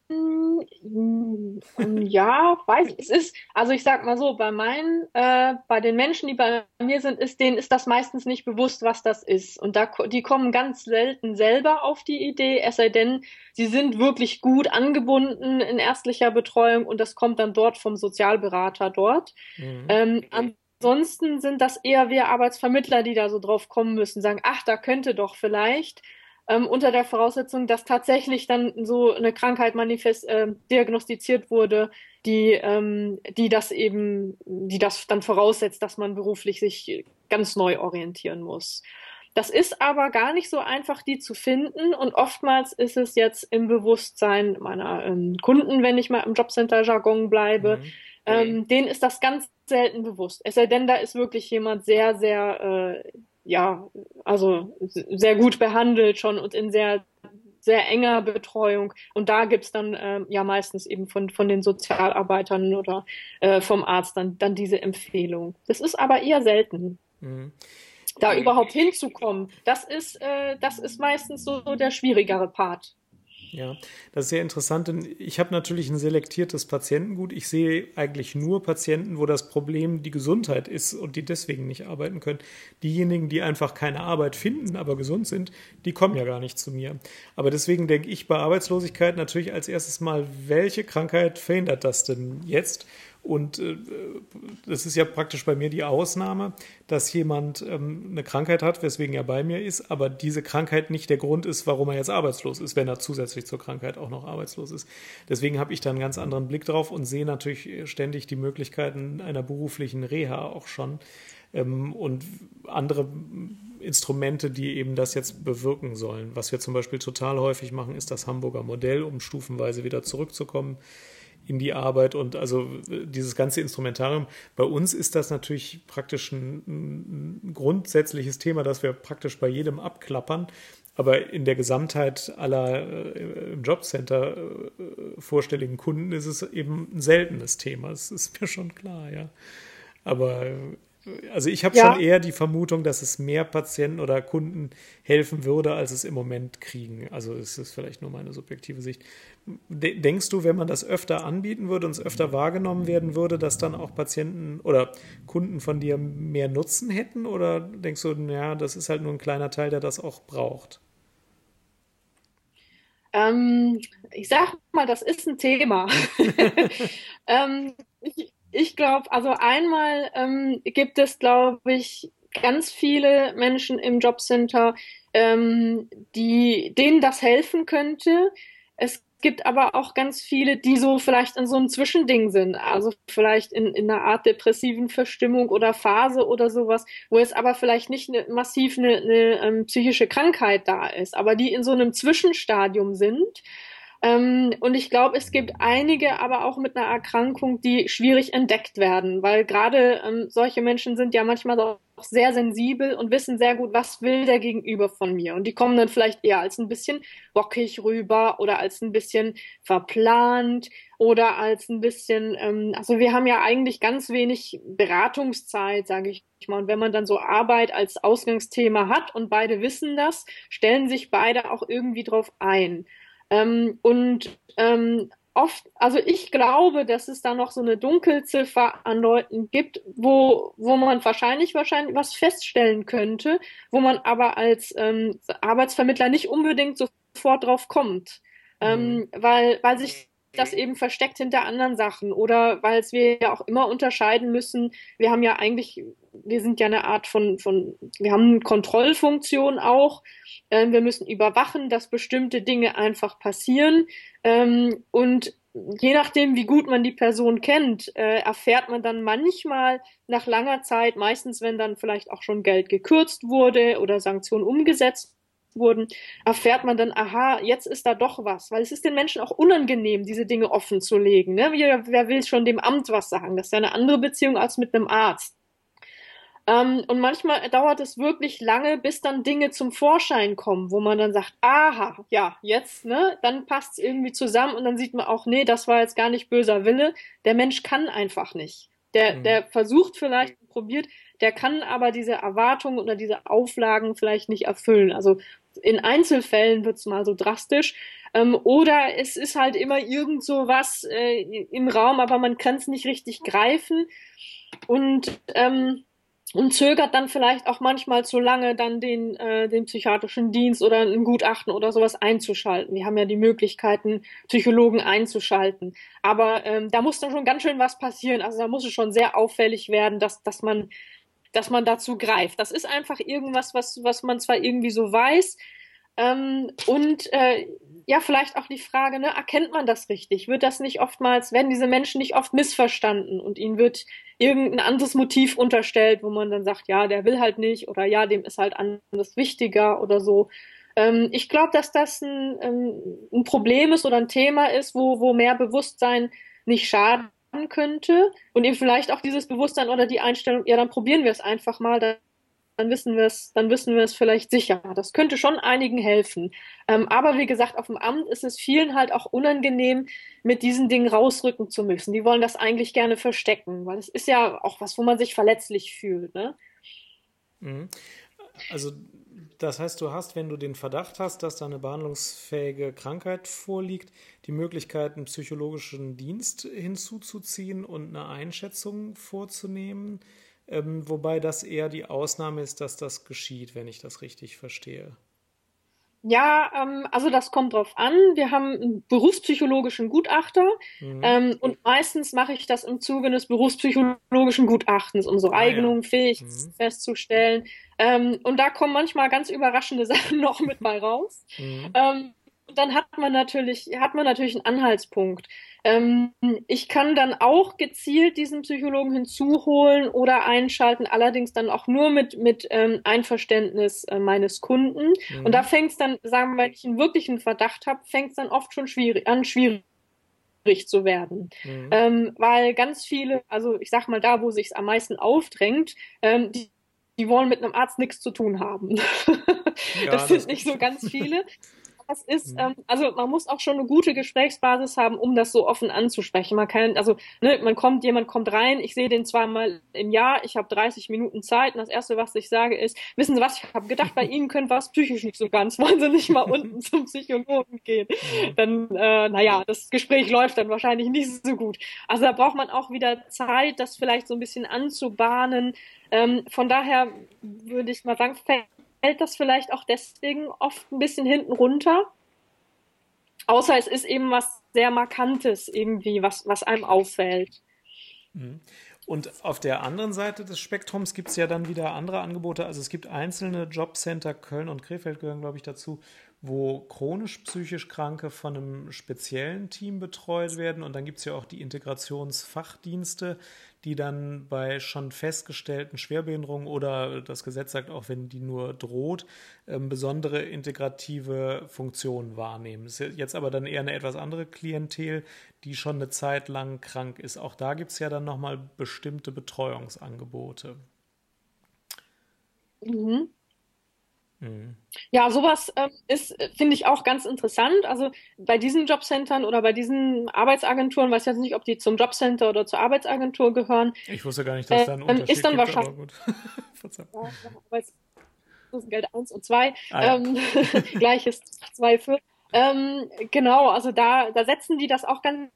Speaker 2: ja, weiß ich. Es ist, also ich sag mal so, bei meinen, äh, bei den Menschen, die bei mir sind, ist denen ist das meistens nicht bewusst, was das ist. Und da, die kommen ganz selten selber auf die Idee, es sei denn, sie sind wirklich gut angebunden in ärztlicher Betreuung und das kommt dann dort vom Sozialberater dort. Mhm. Ähm, ansonsten sind das eher wir Arbeitsvermittler, die da so drauf kommen müssen, sagen, ach, da könnte doch vielleicht ähm, unter der Voraussetzung, dass tatsächlich dann so eine Krankheit manifest äh, diagnostiziert wurde, die, ähm, die das eben, die das dann voraussetzt, dass man beruflich sich ganz neu orientieren muss. Das ist aber gar nicht so einfach, die zu finden. Und oftmals ist es jetzt im Bewusstsein meiner ähm, Kunden, wenn ich mal im Jobcenter-Jargon bleibe, mhm. ähm, denen ist das ganz selten bewusst. Es sei denn, da ist wirklich jemand sehr, sehr äh, ja, also sehr gut behandelt schon und in sehr sehr enger Betreuung. Und da gibt's dann äh, ja meistens eben von, von den Sozialarbeitern oder äh, vom Arzt dann, dann diese Empfehlung. Das ist aber eher selten. Mhm. Da überhaupt hinzukommen, das ist, äh, das ist meistens so der schwierigere Part.
Speaker 1: Ja, das ist sehr interessant, denn ich habe natürlich ein selektiertes Patientengut. Ich sehe eigentlich nur Patienten, wo das Problem die Gesundheit ist und die deswegen nicht arbeiten können. Diejenigen, die einfach keine Arbeit finden, aber gesund sind, die kommen ja gar nicht zu mir. Aber deswegen denke ich bei Arbeitslosigkeit natürlich als erstes mal, welche Krankheit verhindert das denn jetzt? Und äh, das ist ja praktisch bei mir die Ausnahme, dass jemand ähm, eine Krankheit hat, weswegen er bei mir ist, aber diese Krankheit nicht der Grund ist, warum er jetzt arbeitslos ist, wenn er zusätzlich zur Krankheit auch noch arbeitslos ist. Deswegen habe ich da einen ganz anderen Blick drauf und sehe natürlich ständig die Möglichkeiten einer beruflichen Reha auch schon ähm, und andere Instrumente, die eben das jetzt bewirken sollen. Was wir zum Beispiel total häufig machen, ist das Hamburger Modell, um stufenweise wieder zurückzukommen in die Arbeit und also dieses ganze Instrumentarium. Bei uns ist das natürlich praktisch ein, ein grundsätzliches Thema, das wir praktisch bei jedem abklappern. Aber in der Gesamtheit aller äh, im Jobcenter äh, vorstelligen Kunden ist es eben ein seltenes Thema. Das ist mir schon klar, ja. Aber also ich habe ja. schon eher die Vermutung, dass es mehr Patienten oder Kunden helfen würde, als es im Moment kriegen. Also es ist vielleicht nur meine subjektive Sicht. Denkst du, wenn man das öfter anbieten würde und es öfter wahrgenommen werden würde, dass dann auch Patienten oder Kunden von dir mehr Nutzen hätten? Oder denkst du, ja, das ist halt nur ein kleiner Teil, der das auch braucht?
Speaker 2: Ähm, ich sag mal, das ist ein Thema. ähm, ich, ich glaube, also einmal ähm, gibt es, glaube ich, ganz viele Menschen im Jobcenter, ähm, die, denen das helfen könnte. Es gibt aber auch ganz viele, die so vielleicht in so einem Zwischending sind, also vielleicht in, in einer Art depressiven Verstimmung oder Phase oder sowas, wo es aber vielleicht nicht eine, massiv eine, eine ähm, psychische Krankheit da ist, aber die in so einem Zwischenstadium sind und ich glaube, es gibt einige, aber auch mit einer Erkrankung, die schwierig entdeckt werden, weil gerade ähm, solche Menschen sind ja manchmal auch sehr sensibel und wissen sehr gut, was will der Gegenüber von mir. Und die kommen dann vielleicht eher als ein bisschen bockig rüber oder als ein bisschen verplant oder als ein bisschen, ähm, also wir haben ja eigentlich ganz wenig Beratungszeit, sage ich mal. Und wenn man dann so Arbeit als Ausgangsthema hat und beide wissen das, stellen sich beide auch irgendwie drauf ein. Ähm, und ähm, oft, also ich glaube, dass es da noch so eine Dunkelziffer an Leuten gibt, wo, wo man wahrscheinlich, wahrscheinlich was feststellen könnte, wo man aber als ähm, Arbeitsvermittler nicht unbedingt sofort drauf kommt. Ähm, mhm. weil, weil sich das eben versteckt hinter anderen Sachen oder weil es wir ja auch immer unterscheiden müssen. Wir haben ja eigentlich, wir sind ja eine Art von, von wir haben eine Kontrollfunktion auch ähm, wir müssen überwachen, dass bestimmte Dinge einfach passieren. Ähm, und je nachdem, wie gut man die Person kennt, äh, erfährt man dann manchmal nach langer Zeit, meistens wenn dann vielleicht auch schon Geld gekürzt wurde oder Sanktionen umgesetzt wurden, erfährt man dann, aha, jetzt ist da doch was, weil es ist den Menschen auch unangenehm, diese Dinge offen zu legen. Ne? Wer, wer will schon dem Amt was sagen? Das ist ja eine andere Beziehung als mit einem Arzt. Ähm, und manchmal dauert es wirklich lange, bis dann Dinge zum Vorschein kommen, wo man dann sagt, aha, ja, jetzt, ne, dann passt es irgendwie zusammen und dann sieht man auch, nee, das war jetzt gar nicht böser Wille. Der Mensch kann einfach nicht. Der, mhm. der versucht vielleicht, probiert, der kann aber diese Erwartungen oder diese Auflagen vielleicht nicht erfüllen. Also in Einzelfällen wird es mal so drastisch. Ähm, oder es ist halt immer irgend so was äh, im Raum, aber man kann es nicht richtig greifen. Und ähm, und zögert dann vielleicht auch manchmal zu lange, dann den, äh, den psychiatrischen Dienst oder ein Gutachten oder sowas einzuschalten. Wir haben ja die Möglichkeiten, Psychologen einzuschalten. Aber ähm, da muss dann schon ganz schön was passieren. Also da muss es schon sehr auffällig werden, dass, dass man dass man dazu greift. Das ist einfach irgendwas, was, was man zwar irgendwie so weiß, ähm, und äh, ja, vielleicht auch die Frage, ne, erkennt man das richtig? Wird das nicht oftmals, werden diese Menschen nicht oft missverstanden und ihnen wird irgendein anderes Motiv unterstellt, wo man dann sagt, ja, der will halt nicht oder ja, dem ist halt anders wichtiger oder so. Ähm, ich glaube, dass das ein, ähm, ein Problem ist oder ein Thema ist, wo, wo mehr Bewusstsein nicht schaden könnte und eben vielleicht auch dieses Bewusstsein oder die Einstellung, ja, dann probieren wir es einfach mal, dann wissen wir es, dann wissen wir es vielleicht sicher. Das könnte schon einigen helfen. Ähm, aber wie gesagt, auf dem Amt ist es vielen halt auch unangenehm, mit diesen Dingen rausrücken zu müssen. Die wollen das eigentlich gerne verstecken, weil es ist ja auch was, wo man sich verletzlich fühlt. Ne?
Speaker 1: Mhm. Also das heißt, du hast, wenn du den Verdacht hast, dass da eine behandlungsfähige Krankheit vorliegt, die Möglichkeit, einen psychologischen Dienst hinzuzuziehen und eine Einschätzung vorzunehmen ähm, wobei das eher die Ausnahme ist, dass das geschieht, wenn ich das richtig verstehe.
Speaker 2: Ja, ähm, also das kommt drauf an. Wir haben einen berufspsychologischen Gutachter mhm. ähm, und meistens mache ich das im Zuge des berufspsychologischen Gutachtens, um so ah, Eignung, ja. Fähigkeit mhm. festzustellen. Ähm, und da kommen manchmal ganz überraschende Sachen noch mit bei raus. Mhm. Ähm, dann hat man natürlich, hat man natürlich einen Anhaltspunkt. Ähm, ich kann dann auch gezielt diesen Psychologen hinzuholen oder einschalten, allerdings dann auch nur mit, mit ähm, Einverständnis äh, meines Kunden. Mhm. Und da fängt es dann, sagen wir, wenn ich einen wirklichen Verdacht habe, fängt es dann oft schon schwierig, an, schwierig zu werden. Mhm. Ähm, weil ganz viele, also ich sag mal da, wo sich am meisten aufdrängt, ähm, die, die wollen mit einem Arzt nichts zu tun haben. Ja, das sind nicht so ganz viele das ist, mhm. ähm, also man muss auch schon eine gute Gesprächsbasis haben, um das so offen anzusprechen. Man kann, also ne, man kommt, jemand kommt rein, ich sehe den zweimal im Jahr, ich habe 30 Minuten Zeit und das erste, was ich sage, ist, wissen Sie was, ich habe gedacht, bei Ihnen könnte was psychisch nicht so ganz, wollen Sie nicht mal unten zum Psychologen gehen? Dann, äh, naja, das Gespräch läuft dann wahrscheinlich nicht so gut. Also da braucht man auch wieder Zeit, das vielleicht so ein bisschen anzubahnen. Ähm, von daher würde ich mal sagen, fällt das vielleicht auch deswegen oft ein bisschen hinten runter. Außer es ist eben was sehr Markantes irgendwie, was, was einem auffällt.
Speaker 1: Mhm. Und auf der anderen Seite des Spektrums gibt es ja dann wieder andere Angebote. Also es gibt einzelne Jobcenter, Köln und Krefeld gehören, glaube ich, dazu, wo chronisch psychisch Kranke von einem speziellen Team betreut werden. Und dann gibt es ja auch die Integrationsfachdienste, die dann bei schon festgestellten Schwerbehinderungen oder das Gesetz sagt auch, wenn die nur droht, ähm, besondere integrative Funktionen wahrnehmen. Das ist jetzt aber dann eher eine etwas andere Klientel, die schon eine Zeit lang krank ist. Auch da gibt es ja dann nochmal bestimmte Betreuungsangebote.
Speaker 2: Mhm. Ja, sowas ähm, ist, finde ich, auch ganz interessant. Also bei diesen Jobcentern oder bei diesen Arbeitsagenturen, weiß ich jetzt nicht, ob die zum Jobcenter oder zur Arbeitsagentur gehören.
Speaker 1: Ich wusste gar nicht, dass äh, da ein Unterschied
Speaker 2: ist dann gibt, wahrscheinlich, ja, Geld 1 und 2, ah, ja. ähm, gleiches 2 für. Ähm, genau, also da, da setzen die das auch ganz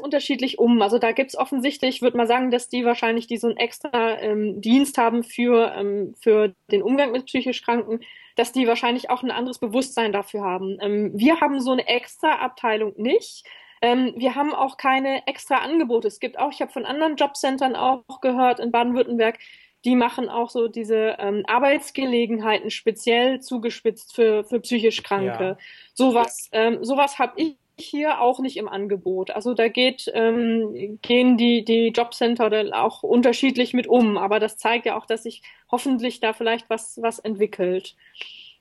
Speaker 2: unterschiedlich um. Also da gibt's offensichtlich, würde man sagen, dass die wahrscheinlich die so einen extra ähm, Dienst haben für, ähm, für den Umgang mit psychisch Kranken, dass die wahrscheinlich auch ein anderes Bewusstsein dafür haben. Ähm, wir haben so eine extra Abteilung nicht. Ähm, wir haben auch keine extra Angebote. Es gibt auch, ich habe von anderen Jobcentern auch gehört in Baden-Württemberg, die machen auch so diese ähm, Arbeitsgelegenheiten speziell zugespitzt für, für psychisch Kranke. Ja. Sowas, ähm, sowas habe ich hier auch nicht im Angebot. Also da geht, ähm, gehen die, die Jobcenter auch unterschiedlich mit um, aber das zeigt ja auch, dass sich hoffentlich da vielleicht was, was entwickelt.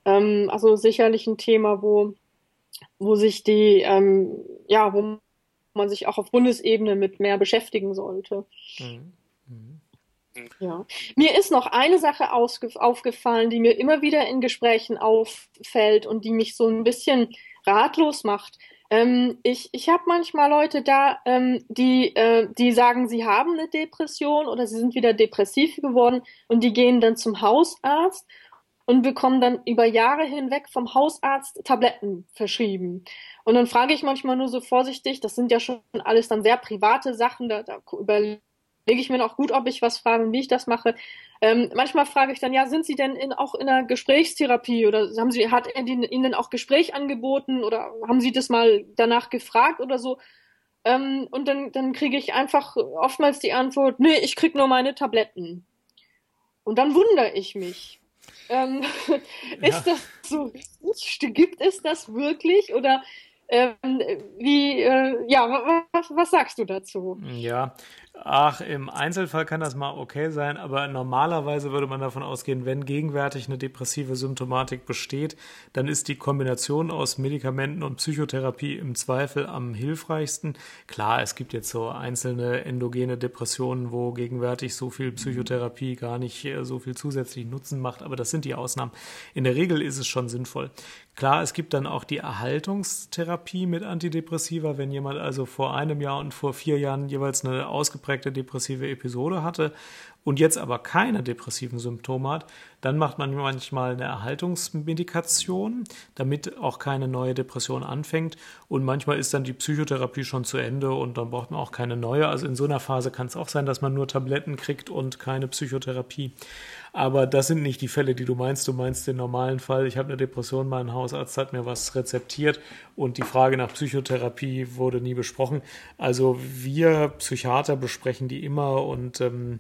Speaker 2: Ähm, also sicherlich ein Thema, wo, wo sich die, ähm, ja, wo man sich auch auf Bundesebene mit mehr beschäftigen sollte. Mhm. Mhm. Ja. Mir ist noch eine Sache aufgefallen, die mir immer wieder in Gesprächen auffällt und die mich so ein bisschen ratlos macht. Ähm, ich ich habe manchmal Leute da, ähm, die, äh, die sagen, sie haben eine Depression oder sie sind wieder depressiv geworden und die gehen dann zum Hausarzt und bekommen dann über Jahre hinweg vom Hausarzt Tabletten verschrieben. Und dann frage ich manchmal nur so vorsichtig, das sind ja schon alles dann sehr private Sachen, da, da überlege ich mir noch gut, ob ich was frage und wie ich das mache. Ähm, manchmal frage ich dann, ja, sind Sie denn in, auch in einer Gesprächstherapie oder haben Sie, hat er Ihnen auch Gespräch angeboten oder haben Sie das mal danach gefragt oder so? Ähm, und dann, dann kriege ich einfach oftmals die Antwort, nee, ich krieg nur meine Tabletten. Und dann wundere ich mich. Ähm, ist ja. das so richtig? Gibt es das wirklich? Oder ähm, wie, äh, ja, was, was sagst du dazu?
Speaker 1: Ja, ach, im Einzelfall kann das mal okay sein, aber normalerweise würde man davon ausgehen, wenn gegenwärtig eine depressive Symptomatik besteht, dann ist die Kombination aus Medikamenten und Psychotherapie im Zweifel am hilfreichsten. Klar, es gibt jetzt so einzelne endogene Depressionen, wo gegenwärtig so viel Psychotherapie gar nicht äh, so viel zusätzlichen Nutzen macht, aber das sind die Ausnahmen. In der Regel ist es schon sinnvoll. Klar, es gibt dann auch die Erhaltungstherapie mit Antidepressiva, wenn jemand also vor einem Jahr und vor vier Jahren jeweils eine ausgeprägte ausgeprägte depressive Episode hatte und jetzt aber keine depressiven Symptome hat, dann macht man manchmal eine Erhaltungsmedikation, damit auch keine neue Depression anfängt. Und manchmal ist dann die Psychotherapie schon zu Ende und dann braucht man auch keine neue. Also in so einer Phase kann es auch sein, dass man nur Tabletten kriegt und keine Psychotherapie. Aber das sind nicht die Fälle, die du meinst. Du meinst den normalen Fall. Ich habe eine Depression, mein Hausarzt hat mir was rezeptiert und die Frage nach Psychotherapie wurde nie besprochen. Also wir Psychiater besprechen die immer und ähm,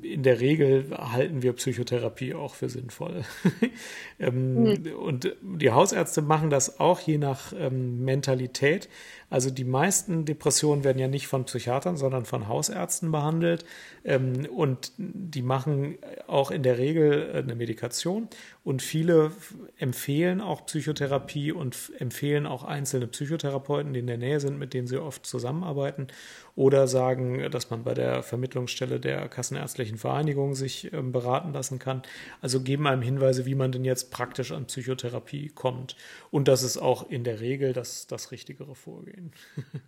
Speaker 1: in der Regel halten wir Psychotherapie auch für sinnvoll. ähm, mhm. Und die Hausärzte machen das auch je nach ähm, Mentalität. Also die meisten Depressionen werden ja nicht von Psychiatern, sondern von Hausärzten behandelt. Ähm, und die machen auch in der Regel äh, eine Medikation. Und viele empfehlen auch Psychotherapie und empfehlen auch einzelne Psychotherapeuten, die in der Nähe sind, mit denen sie oft zusammenarbeiten. Oder sagen, dass man bei der Vermittlungsstelle der Kassenärztlichen Vereinigung sich ähm, beraten lassen kann. Also geben einem Hinweise, wie man denn jetzt praktisch an Psychotherapie kommt. Und das ist auch in der Regel das, das richtigere Vorgehen sein.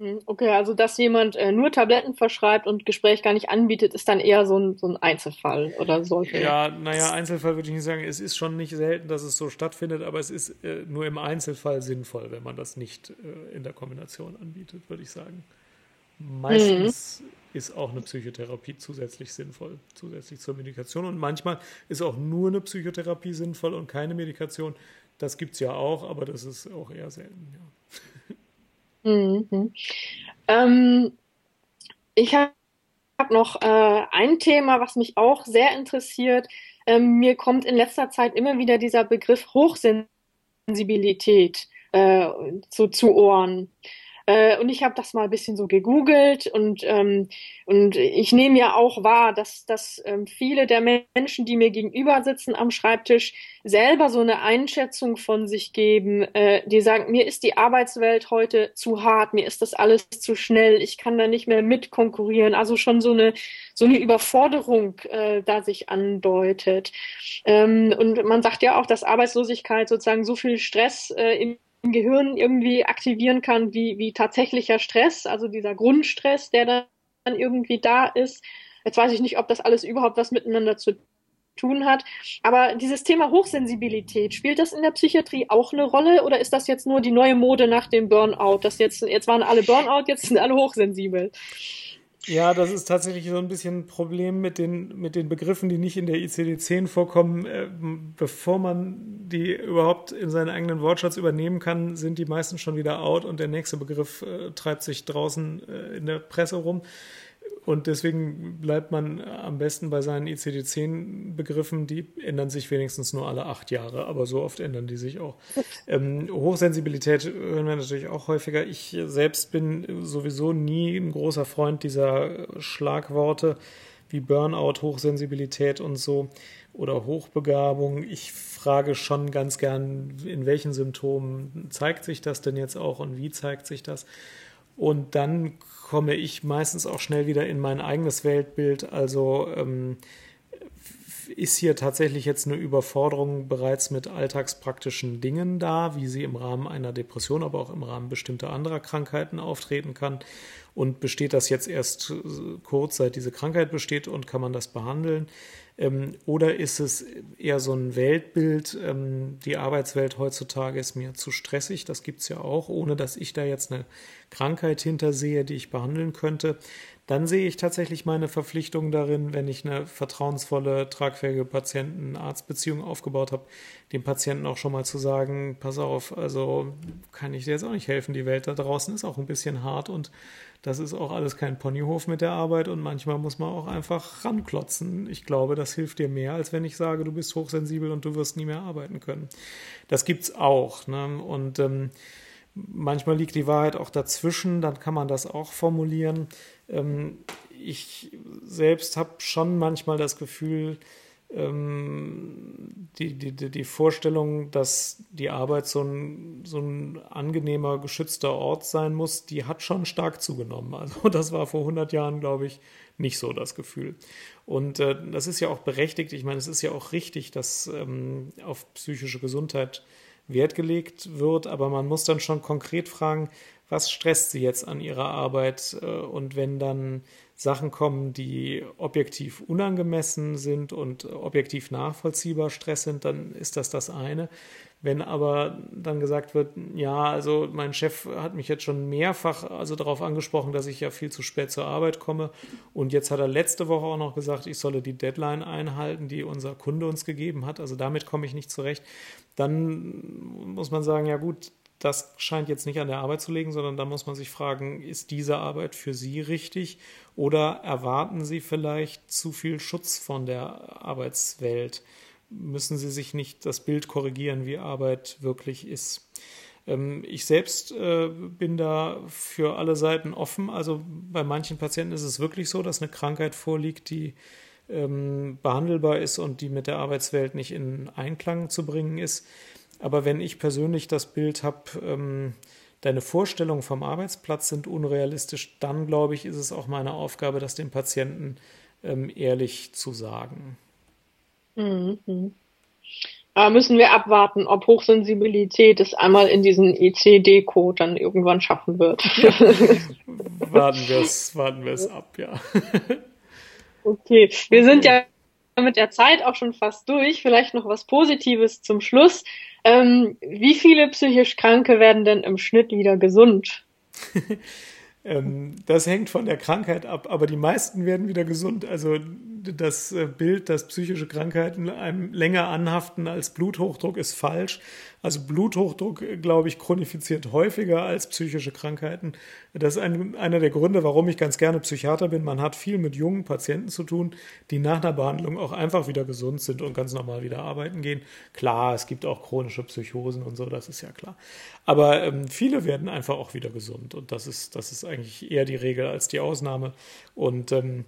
Speaker 2: Hm, okay, also dass jemand äh, nur Tabletten verschreibt und Gespräch gar nicht anbietet, ist dann eher so ein, so ein Einzelfall oder solche.
Speaker 1: Ja, naja, Einzelfall würde ich nicht sagen. Es ist schon nicht selten, dass es so stattfindet, aber es ist äh, nur im Einzelfall sinnvoll, wenn man das nicht äh, in der Kombination anbietet, würde ich sagen. Meistens mhm. ist auch eine Psychotherapie zusätzlich sinnvoll, zusätzlich zur Medikation. Und manchmal ist auch nur eine Psychotherapie sinnvoll und keine Medikation. Das gibt es ja auch, aber das ist auch eher selten, ja.
Speaker 2: Mhm. Ähm, ich habe hab noch äh, ein Thema, was mich auch sehr interessiert. Ähm, mir kommt in letzter Zeit immer wieder dieser Begriff Hochsensibilität äh, zu, zu Ohren. Äh, und ich habe das mal ein bisschen so gegoogelt und, ähm, und ich nehme ja auch wahr, dass, dass ähm, viele der Menschen, die mir gegenüber sitzen am Schreibtisch, selber so eine Einschätzung von sich geben, äh, die sagen, mir ist die Arbeitswelt heute zu hart, mir ist das alles zu schnell, ich kann da nicht mehr mitkonkurrieren. Also schon so eine, so eine Überforderung äh, da sich andeutet. Ähm, und man sagt ja auch, dass Arbeitslosigkeit sozusagen so viel Stress äh, im im Gehirn irgendwie aktivieren kann, wie, wie tatsächlicher Stress, also dieser Grundstress, der dann irgendwie da ist. Jetzt weiß ich nicht, ob das alles überhaupt was miteinander zu tun hat. Aber dieses Thema Hochsensibilität, spielt das in der Psychiatrie auch eine Rolle oder ist das jetzt nur die neue Mode nach dem Burnout? Das jetzt, jetzt waren alle Burnout, jetzt sind alle hochsensibel.
Speaker 1: Ja, das ist tatsächlich so ein bisschen ein Problem mit den, mit den Begriffen, die nicht in der ICD-10 vorkommen. Äh, bevor man die überhaupt in seinen eigenen Wortschatz übernehmen kann, sind die meisten schon wieder out und der nächste Begriff äh, treibt sich draußen äh, in der Presse rum. Und deswegen bleibt man am besten bei seinen ICD-10-Begriffen. Die ändern sich wenigstens nur alle acht Jahre, aber so oft ändern die sich auch. Ähm, Hochsensibilität hören wir natürlich auch häufiger. Ich selbst bin sowieso nie ein großer Freund dieser Schlagworte wie Burnout, Hochsensibilität und so oder Hochbegabung. Ich frage schon ganz gern, in welchen Symptomen zeigt sich das denn jetzt auch und wie zeigt sich das? Und dann komme ich meistens auch schnell wieder in mein eigenes Weltbild. Also ähm, ist hier tatsächlich jetzt eine Überforderung bereits mit alltagspraktischen Dingen da, wie sie im Rahmen einer Depression, aber auch im Rahmen bestimmter anderer Krankheiten auftreten kann? Und besteht das jetzt erst kurz, seit diese Krankheit besteht und kann man das behandeln? Ähm, oder ist es eher so ein Weltbild, ähm, die Arbeitswelt heutzutage ist mir zu stressig, das gibt es ja auch, ohne dass ich da jetzt eine Krankheit hintersehe, die ich behandeln könnte. Dann sehe ich tatsächlich meine Verpflichtung darin, wenn ich eine vertrauensvolle, tragfähige Patienten-Arzt-Beziehung aufgebaut habe, dem Patienten auch schon mal zu sagen, pass auf, also kann ich dir jetzt auch nicht helfen, die Welt da draußen ist auch ein bisschen hart und das ist auch alles kein Ponyhof mit der Arbeit und manchmal muss man auch einfach ranklotzen. Ich glaube, das hilft dir mehr, als wenn ich sage, du bist hochsensibel und du wirst nie mehr arbeiten können. Das gibt's auch. Ne? Und ähm, manchmal liegt die Wahrheit auch dazwischen, dann kann man das auch formulieren. Ähm, ich selbst habe schon manchmal das Gefühl, ähm, die, die, die Vorstellung, dass die Arbeit so ein, so ein angenehmer, geschützter Ort sein muss, die hat schon stark zugenommen. Also das war vor 100 Jahren, glaube ich, nicht so das Gefühl. Und äh, das ist ja auch berechtigt. Ich meine, es ist ja auch richtig, dass ähm, auf psychische Gesundheit Wert gelegt wird, aber man muss dann schon konkret fragen, was stresst sie jetzt an ihrer Arbeit? Äh, und wenn dann Sachen kommen, die objektiv unangemessen sind und objektiv nachvollziehbar Stress sind, dann ist das das eine. Wenn aber dann gesagt wird, ja, also mein Chef hat mich jetzt schon mehrfach also darauf angesprochen, dass ich ja viel zu spät zur Arbeit komme. Und jetzt hat er letzte Woche auch noch gesagt, ich solle die Deadline einhalten, die unser Kunde uns gegeben hat, also damit komme ich nicht zurecht, dann muss man sagen, ja gut, das scheint jetzt nicht an der Arbeit zu liegen, sondern da muss man sich fragen, ist diese Arbeit für Sie richtig oder erwarten Sie vielleicht zu viel Schutz von der Arbeitswelt? Müssen Sie sich nicht das Bild korrigieren, wie Arbeit wirklich ist? Ähm, ich selbst äh, bin da für alle Seiten offen. Also bei manchen Patienten ist es wirklich so, dass eine Krankheit vorliegt, die ähm, behandelbar ist und die mit der Arbeitswelt nicht in Einklang zu bringen ist. Aber wenn ich persönlich das Bild habe, ähm, deine Vorstellungen vom Arbeitsplatz sind unrealistisch, dann glaube ich, ist es auch meine Aufgabe, das dem Patienten ehrlich zu sagen.
Speaker 2: Mhm. Aber müssen wir abwarten, ob Hochsensibilität es einmal in diesen ECD-Code dann irgendwann schaffen wird.
Speaker 1: warten wir es, warten wir es ab, ja.
Speaker 2: okay, wir sind ja mit der Zeit auch schon fast durch. Vielleicht noch was Positives zum Schluss. Ähm, wie viele psychisch Kranke werden denn im Schnitt wieder gesund?
Speaker 1: ähm, das hängt von der Krankheit ab, aber die meisten werden wieder gesund. Also das äh, Bild, dass psychische Krankheiten einem länger anhaften als Bluthochdruck, ist falsch. Also Bluthochdruck, glaube ich, chronifiziert häufiger als psychische Krankheiten. Das ist ein, einer der Gründe, warum ich ganz gerne Psychiater bin. Man hat viel mit jungen Patienten zu tun, die nach einer Behandlung auch einfach wieder gesund sind und ganz normal wieder arbeiten gehen. Klar, es gibt auch chronische Psychosen und so, das ist ja klar. Aber ähm, viele werden einfach auch wieder gesund und das ist, das ist eigentlich eher die Regel als die Ausnahme. Und ähm,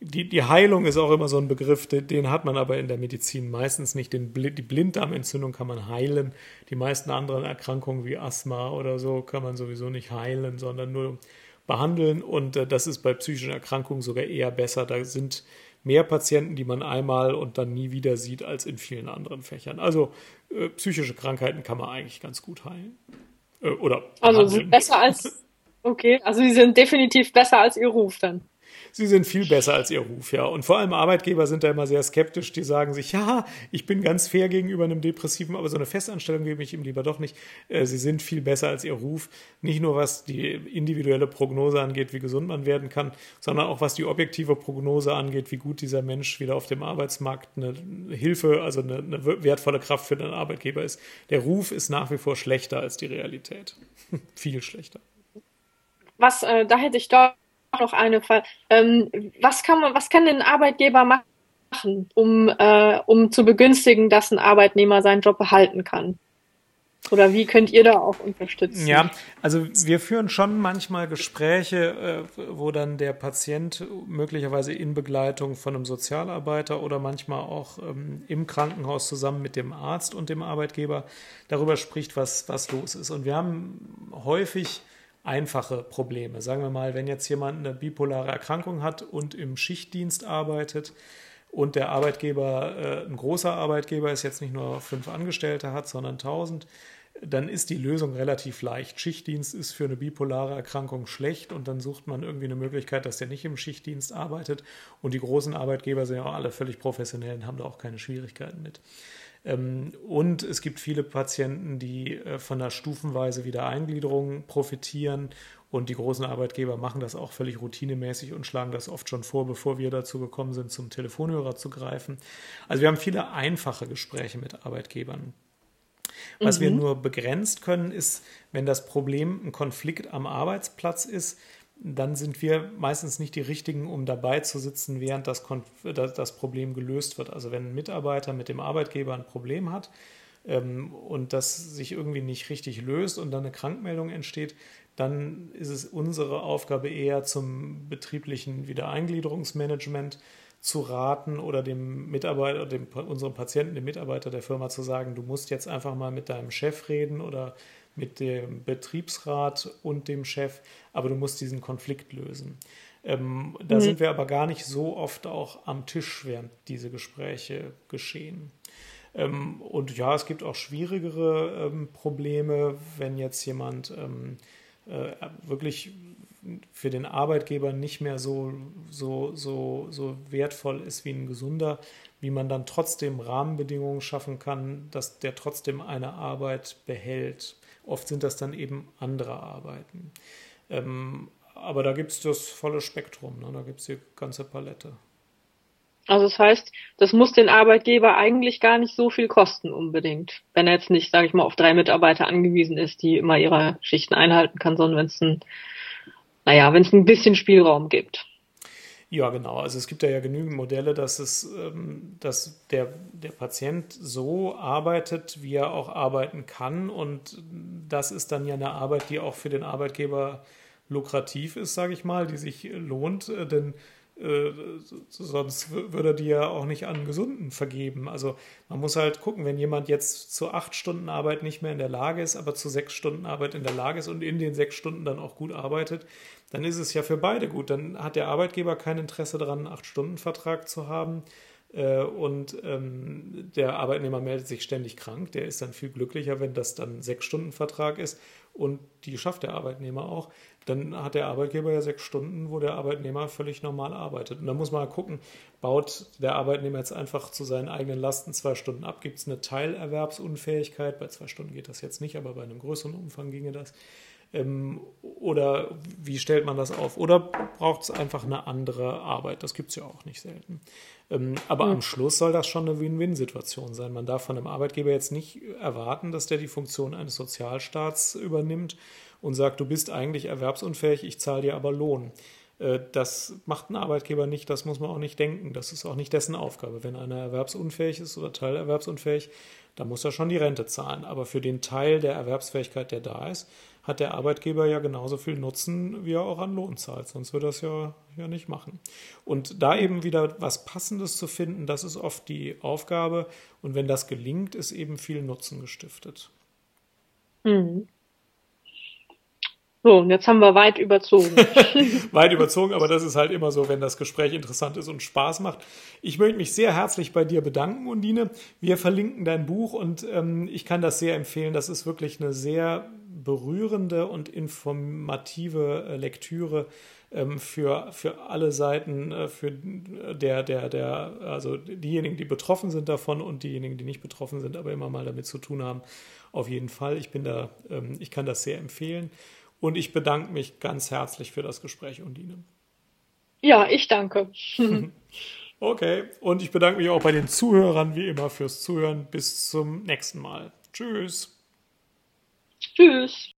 Speaker 1: die, die Heilung ist auch immer so ein Begriff, den, hat man aber in der Medizin meistens nicht. Den, die Blinddarmentzündung kann man heilen. Die meisten anderen Erkrankungen wie Asthma oder so kann man sowieso nicht heilen, sondern nur behandeln. Und äh, das ist bei psychischen Erkrankungen sogar eher besser. Da sind mehr Patienten, die man einmal und dann nie wieder sieht, als in vielen anderen Fächern. Also äh, psychische Krankheiten kann man eigentlich ganz gut heilen.
Speaker 2: Äh, oder also besser als okay, also sie sind definitiv besser als ihr Ruf dann
Speaker 1: sie sind viel besser als ihr Ruf, ja. Und vor allem Arbeitgeber sind da immer sehr skeptisch, die sagen sich, ja, ich bin ganz fair gegenüber einem Depressiven, aber so eine Festanstellung gebe ich ihm lieber doch nicht. Äh, sie sind viel besser als ihr Ruf. Nicht nur was die individuelle Prognose angeht, wie gesund man werden kann, sondern auch was die objektive Prognose angeht, wie gut dieser Mensch wieder auf dem Arbeitsmarkt eine Hilfe, also eine, eine wertvolle Kraft für den Arbeitgeber ist. Der Ruf ist nach wie vor schlechter als die Realität. viel schlechter.
Speaker 2: Was, äh, da hätte ich doch noch eine Frage. Ähm, was kann man, was kann denn ein Arbeitgeber machen, um, äh, um zu begünstigen, dass ein Arbeitnehmer seinen Job behalten kann? Oder wie könnt ihr da auch unterstützen?
Speaker 1: Ja, also wir führen schon manchmal Gespräche, äh, wo dann der Patient möglicherweise in Begleitung von einem Sozialarbeiter oder manchmal auch ähm, im Krankenhaus zusammen mit dem Arzt und dem Arbeitgeber darüber spricht, was, was los ist. Und wir haben häufig einfache Probleme. Sagen wir mal, wenn jetzt jemand eine bipolare Erkrankung hat und im Schichtdienst arbeitet und der Arbeitgeber äh, ein großer Arbeitgeber ist, jetzt nicht nur fünf Angestellte hat, sondern tausend, dann ist die Lösung relativ leicht. Schichtdienst ist für eine bipolare Erkrankung schlecht und dann sucht man irgendwie eine Möglichkeit, dass der nicht im Schichtdienst arbeitet. Und die großen Arbeitgeber sind ja auch alle völlig professionell und haben da auch keine Schwierigkeiten mit. Ähm, und es gibt viele Patienten, die äh, von der stufenweise Wiedereingliederung profitieren. Und die großen Arbeitgeber machen das auch völlig routinemäßig und schlagen das oft schon vor, bevor wir dazu gekommen sind, zum Telefonhörer zu greifen. Also wir haben viele einfache Gespräche mit Arbeitgebern. Was mhm. wir nur begrenzt können, ist, wenn das Problem ein Konflikt am Arbeitsplatz ist, dann sind wir meistens nicht die Richtigen, um dabei zu sitzen, während das, das Problem gelöst wird. Also wenn ein Mitarbeiter mit dem Arbeitgeber ein Problem hat ähm, und das sich irgendwie nicht richtig löst und dann eine Krankmeldung entsteht, dann ist es unsere Aufgabe eher zum betrieblichen Wiedereingliederungsmanagement zu raten oder dem Mitarbeiter, dem, unserem Patienten, dem Mitarbeiter der Firma zu sagen, du musst jetzt einfach mal mit deinem Chef reden oder mit dem Betriebsrat und dem Chef, aber du musst diesen Konflikt lösen. Ähm, da mhm. sind wir aber gar nicht so oft auch am Tisch, während diese Gespräche geschehen. Ähm, und ja, es gibt auch schwierigere ähm, Probleme, wenn jetzt jemand ähm, äh, wirklich für den Arbeitgeber nicht mehr so, so, so, so wertvoll ist wie ein gesunder, wie man dann trotzdem Rahmenbedingungen schaffen kann, dass der trotzdem eine Arbeit behält. Oft sind das dann eben andere Arbeiten. Ähm, aber da gibt es das volle Spektrum, ne? da gibt es die ganze Palette.
Speaker 2: Also das heißt, das muss den Arbeitgeber eigentlich gar nicht so viel kosten unbedingt, wenn er jetzt nicht, sage ich mal, auf drei Mitarbeiter angewiesen ist, die immer ihre Schichten einhalten kann, sondern wenn es ein, naja, wenn es ein bisschen Spielraum gibt.
Speaker 1: Ja, genau. Also es gibt ja, ja genügend Modelle, dass es, ähm, dass der, der Patient so arbeitet, wie er auch arbeiten kann. Und das ist dann ja eine Arbeit, die auch für den Arbeitgeber lukrativ ist, sage ich mal, die sich lohnt, äh, denn äh, sonst würde die ja auch nicht an Gesunden vergeben. Also man muss halt gucken, wenn jemand jetzt zu acht Stunden Arbeit nicht mehr in der Lage ist, aber zu sechs Stunden Arbeit in der Lage ist und in den sechs Stunden dann auch gut arbeitet, dann ist es ja für beide gut. Dann hat der Arbeitgeber kein Interesse daran, einen Acht-Stunden-Vertrag zu haben. Äh, und ähm, der Arbeitnehmer meldet sich ständig krank. Der ist dann viel glücklicher, wenn das dann Sechs-Stunden-Vertrag ist. Und die schafft der Arbeitnehmer auch dann hat der Arbeitgeber ja sechs Stunden, wo der Arbeitnehmer völlig normal arbeitet. Und da muss man halt gucken, baut der Arbeitnehmer jetzt einfach zu seinen eigenen Lasten zwei Stunden ab? Gibt es eine Teilerwerbsunfähigkeit? Bei zwei Stunden geht das jetzt nicht, aber bei einem größeren Umfang ginge das. Ähm, oder wie stellt man das auf? Oder braucht es einfach eine andere Arbeit? Das gibt es ja auch nicht selten. Ähm, aber mhm. am Schluss soll das schon eine Win-Win-Situation sein. Man darf von einem Arbeitgeber jetzt nicht erwarten, dass der die Funktion eines Sozialstaats übernimmt und sagt, du bist eigentlich erwerbsunfähig, ich zahle dir aber Lohn. Äh, das macht ein Arbeitgeber nicht, das muss man auch nicht denken. Das ist auch nicht dessen Aufgabe. Wenn einer erwerbsunfähig ist oder teilerwerbsunfähig, dann muss er schon die Rente zahlen. Aber für den Teil der Erwerbsfähigkeit, der da ist, hat der Arbeitgeber ja genauso viel Nutzen, wie er auch an Lohn zahlt. Sonst würde er das ja, ja nicht machen. Und da eben wieder was Passendes zu finden, das ist oft die Aufgabe. Und wenn das gelingt, ist eben viel Nutzen gestiftet.
Speaker 2: Mhm. So, und jetzt haben wir weit überzogen.
Speaker 1: weit überzogen, aber das ist halt immer so, wenn das Gespräch interessant ist und Spaß macht. Ich möchte mich sehr herzlich bei dir bedanken, Undine. Wir verlinken dein Buch und ähm, ich kann das sehr empfehlen. Das ist wirklich eine sehr berührende und informative äh, Lektüre ähm, für, für alle Seiten, äh, für der, der, der, also diejenigen, die betroffen sind davon und diejenigen, die nicht betroffen sind, aber immer mal damit zu tun haben. Auf jeden Fall. Ich bin da, ähm, ich kann das sehr empfehlen. Und ich bedanke mich ganz herzlich für das Gespräch, Undine.
Speaker 2: Ja, ich danke.
Speaker 1: okay, und ich bedanke mich auch bei den Zuhörern wie immer fürs Zuhören. Bis zum nächsten Mal. Tschüss.
Speaker 2: Tschüss.